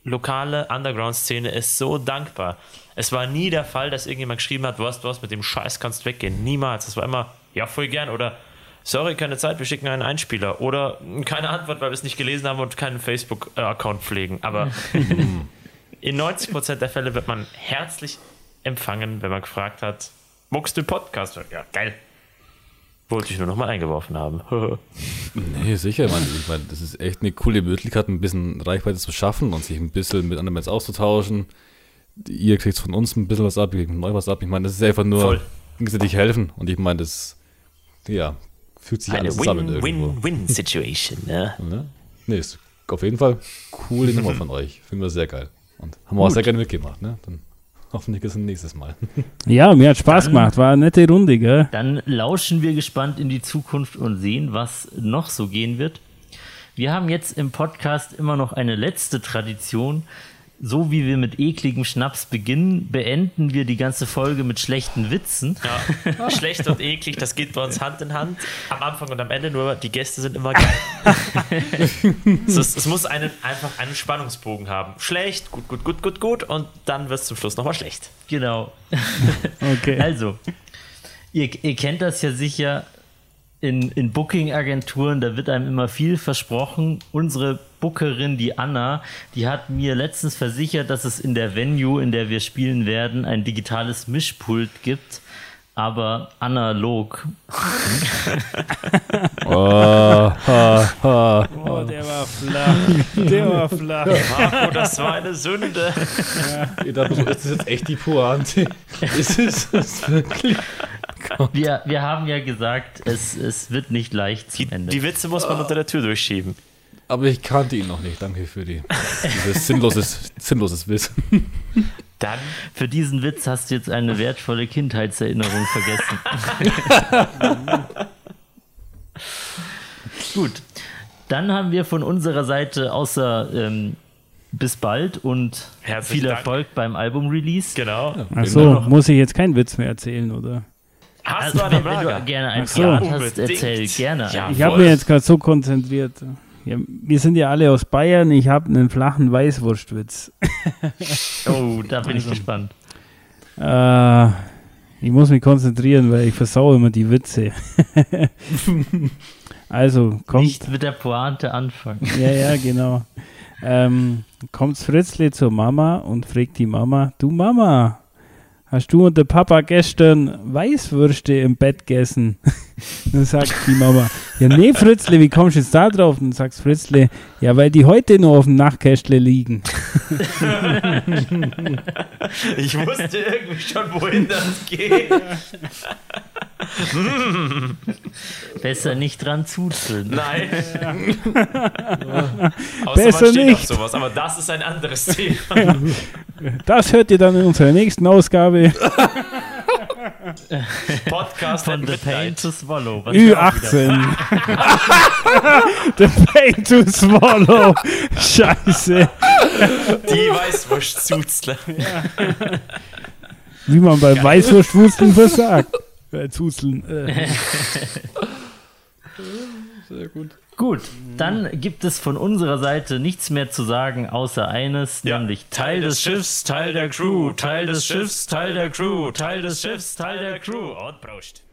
lokale Underground-Szene ist so dankbar. Es war nie der Fall, dass irgendjemand geschrieben hat, was, was, mit dem Scheiß kannst weggehen. Niemals. Es war immer, ja, voll gern oder sorry, keine Zeit, wir schicken einen Einspieler oder keine Antwort, weil wir es nicht gelesen haben und keinen Facebook-Account pflegen. Aber in 90% der Fälle wird man herzlich empfangen, wenn man gefragt hat, muckst du Podcast? Ja, geil. Wollte ich nur noch mal eingeworfen haben. Nee, sicher. Ich meine, ich meine, das ist echt eine coole Möglichkeit, ein bisschen Reichweite zu schaffen und sich ein bisschen mit anderen Menschen auszutauschen. Ihr kriegt von uns ein bisschen was ab, ihr kriegt von euch was ab. Ich meine, das ist einfach nur Voll. gegenseitig helfen. Und ich meine, das ja, fühlt sich Eine alles zusammen irgendwo. Win-Win-Win-Situation, ne? Ja? Nee, ist auf jeden Fall coole Nummer von euch. Finden wir sehr geil. Und haben wir auch sehr gerne mitgemacht. Ne? Dann hoffentlich ist es ein nächstes Mal. ja, mir hat Spaß gemacht. War eine nette Runde, gell? Dann lauschen wir gespannt in die Zukunft und sehen, was noch so gehen wird. Wir haben jetzt im Podcast immer noch eine letzte Tradition. So wie wir mit ekligem Schnaps beginnen, beenden wir die ganze Folge mit schlechten Witzen. Ja. Schlecht und eklig, das geht bei uns Hand in Hand. Am Anfang und am Ende, nur die Gäste sind immer geil. es, ist, es muss einen, einfach einen Spannungsbogen haben. Schlecht, gut, gut, gut, gut, gut und dann wird es zum Schluss nochmal schlecht. Genau. Okay. Also, ihr, ihr kennt das ja sicher in, in Booking-Agenturen, da wird einem immer viel versprochen. Unsere Bookerin, die Anna, die hat mir letztens versichert, dass es in der Venue, in der wir spielen werden, ein digitales Mischpult gibt, aber analog. Oh, ha, ha. Oh, der war flach. Der war flach. Marco, das war eine Sünde. Ich dachte, ist das jetzt echt die Pointe? Ist es das wirklich? Wir, wir haben ja gesagt, es, es wird nicht leicht zum Die, Ende. die Witze muss man unter der Tür durchschieben. Aber ich kannte ihn noch nicht. Danke für die, dieses sinnloses, sinnloses Wissen. Dann Für diesen Witz hast du jetzt eine wertvolle Kindheitserinnerung vergessen. Gut, dann haben wir von unserer Seite außer ähm, bis bald und Herzlichen viel Dank. Erfolg beim Album-Release. Genau. Achso, muss ich jetzt keinen Witz mehr erzählen, oder? Hast du Also, eine wenn, du gerne ein Ach so. Hast, erzähl gerne. Ja. ein. Ich habe mich jetzt gerade so konzentriert. Ja, wir sind ja alle aus Bayern. Ich habe einen flachen Weißwurstwitz. Oh, da bin Also. ich gespannt. Äh, ich muss mich konzentrieren, weil ich versaue immer die Witze. also, kommt. Nicht mit der Pointe anfangen. Ja, ja, genau. Ähm, kommt Fritzli zur Mama und fragt die Mama, du Mama, hast du und der Papa gestern Weißwürste im Bett gegessen? dann sagt die Mama, ja nee Fritzli, wie kommst du jetzt da drauf? Und dann sagt Fritzli, ja weil die heute noch auf dem Nachtkästle liegen. Ich wusste irgendwie schon, wohin das geht. Besser nicht dran zuzeln. Nein. Außer Besser man steht nicht. auf sowas, aber das ist ein anderes Thema. Das hört ihr dann in unserer nächsten Ausgabe. Podcast Von The Pain to Swallow. was ja auch wieder- Ü18. The Pain to Swallow. Scheiße. Die Weißwurst-Zuzler. Wie man beim Weißwurstwuzeln versagt. Äh, Zuzeln. Äh. Sehr gut. Gut, dann gibt es von unserer Seite nichts mehr zu sagen, außer eines, Ja. nämlich Teil des Schiffs, Teil der Crew, Teil des Schiffs, Teil der Crew, Teil des Schiffs, Teil der Crew. Und Prost.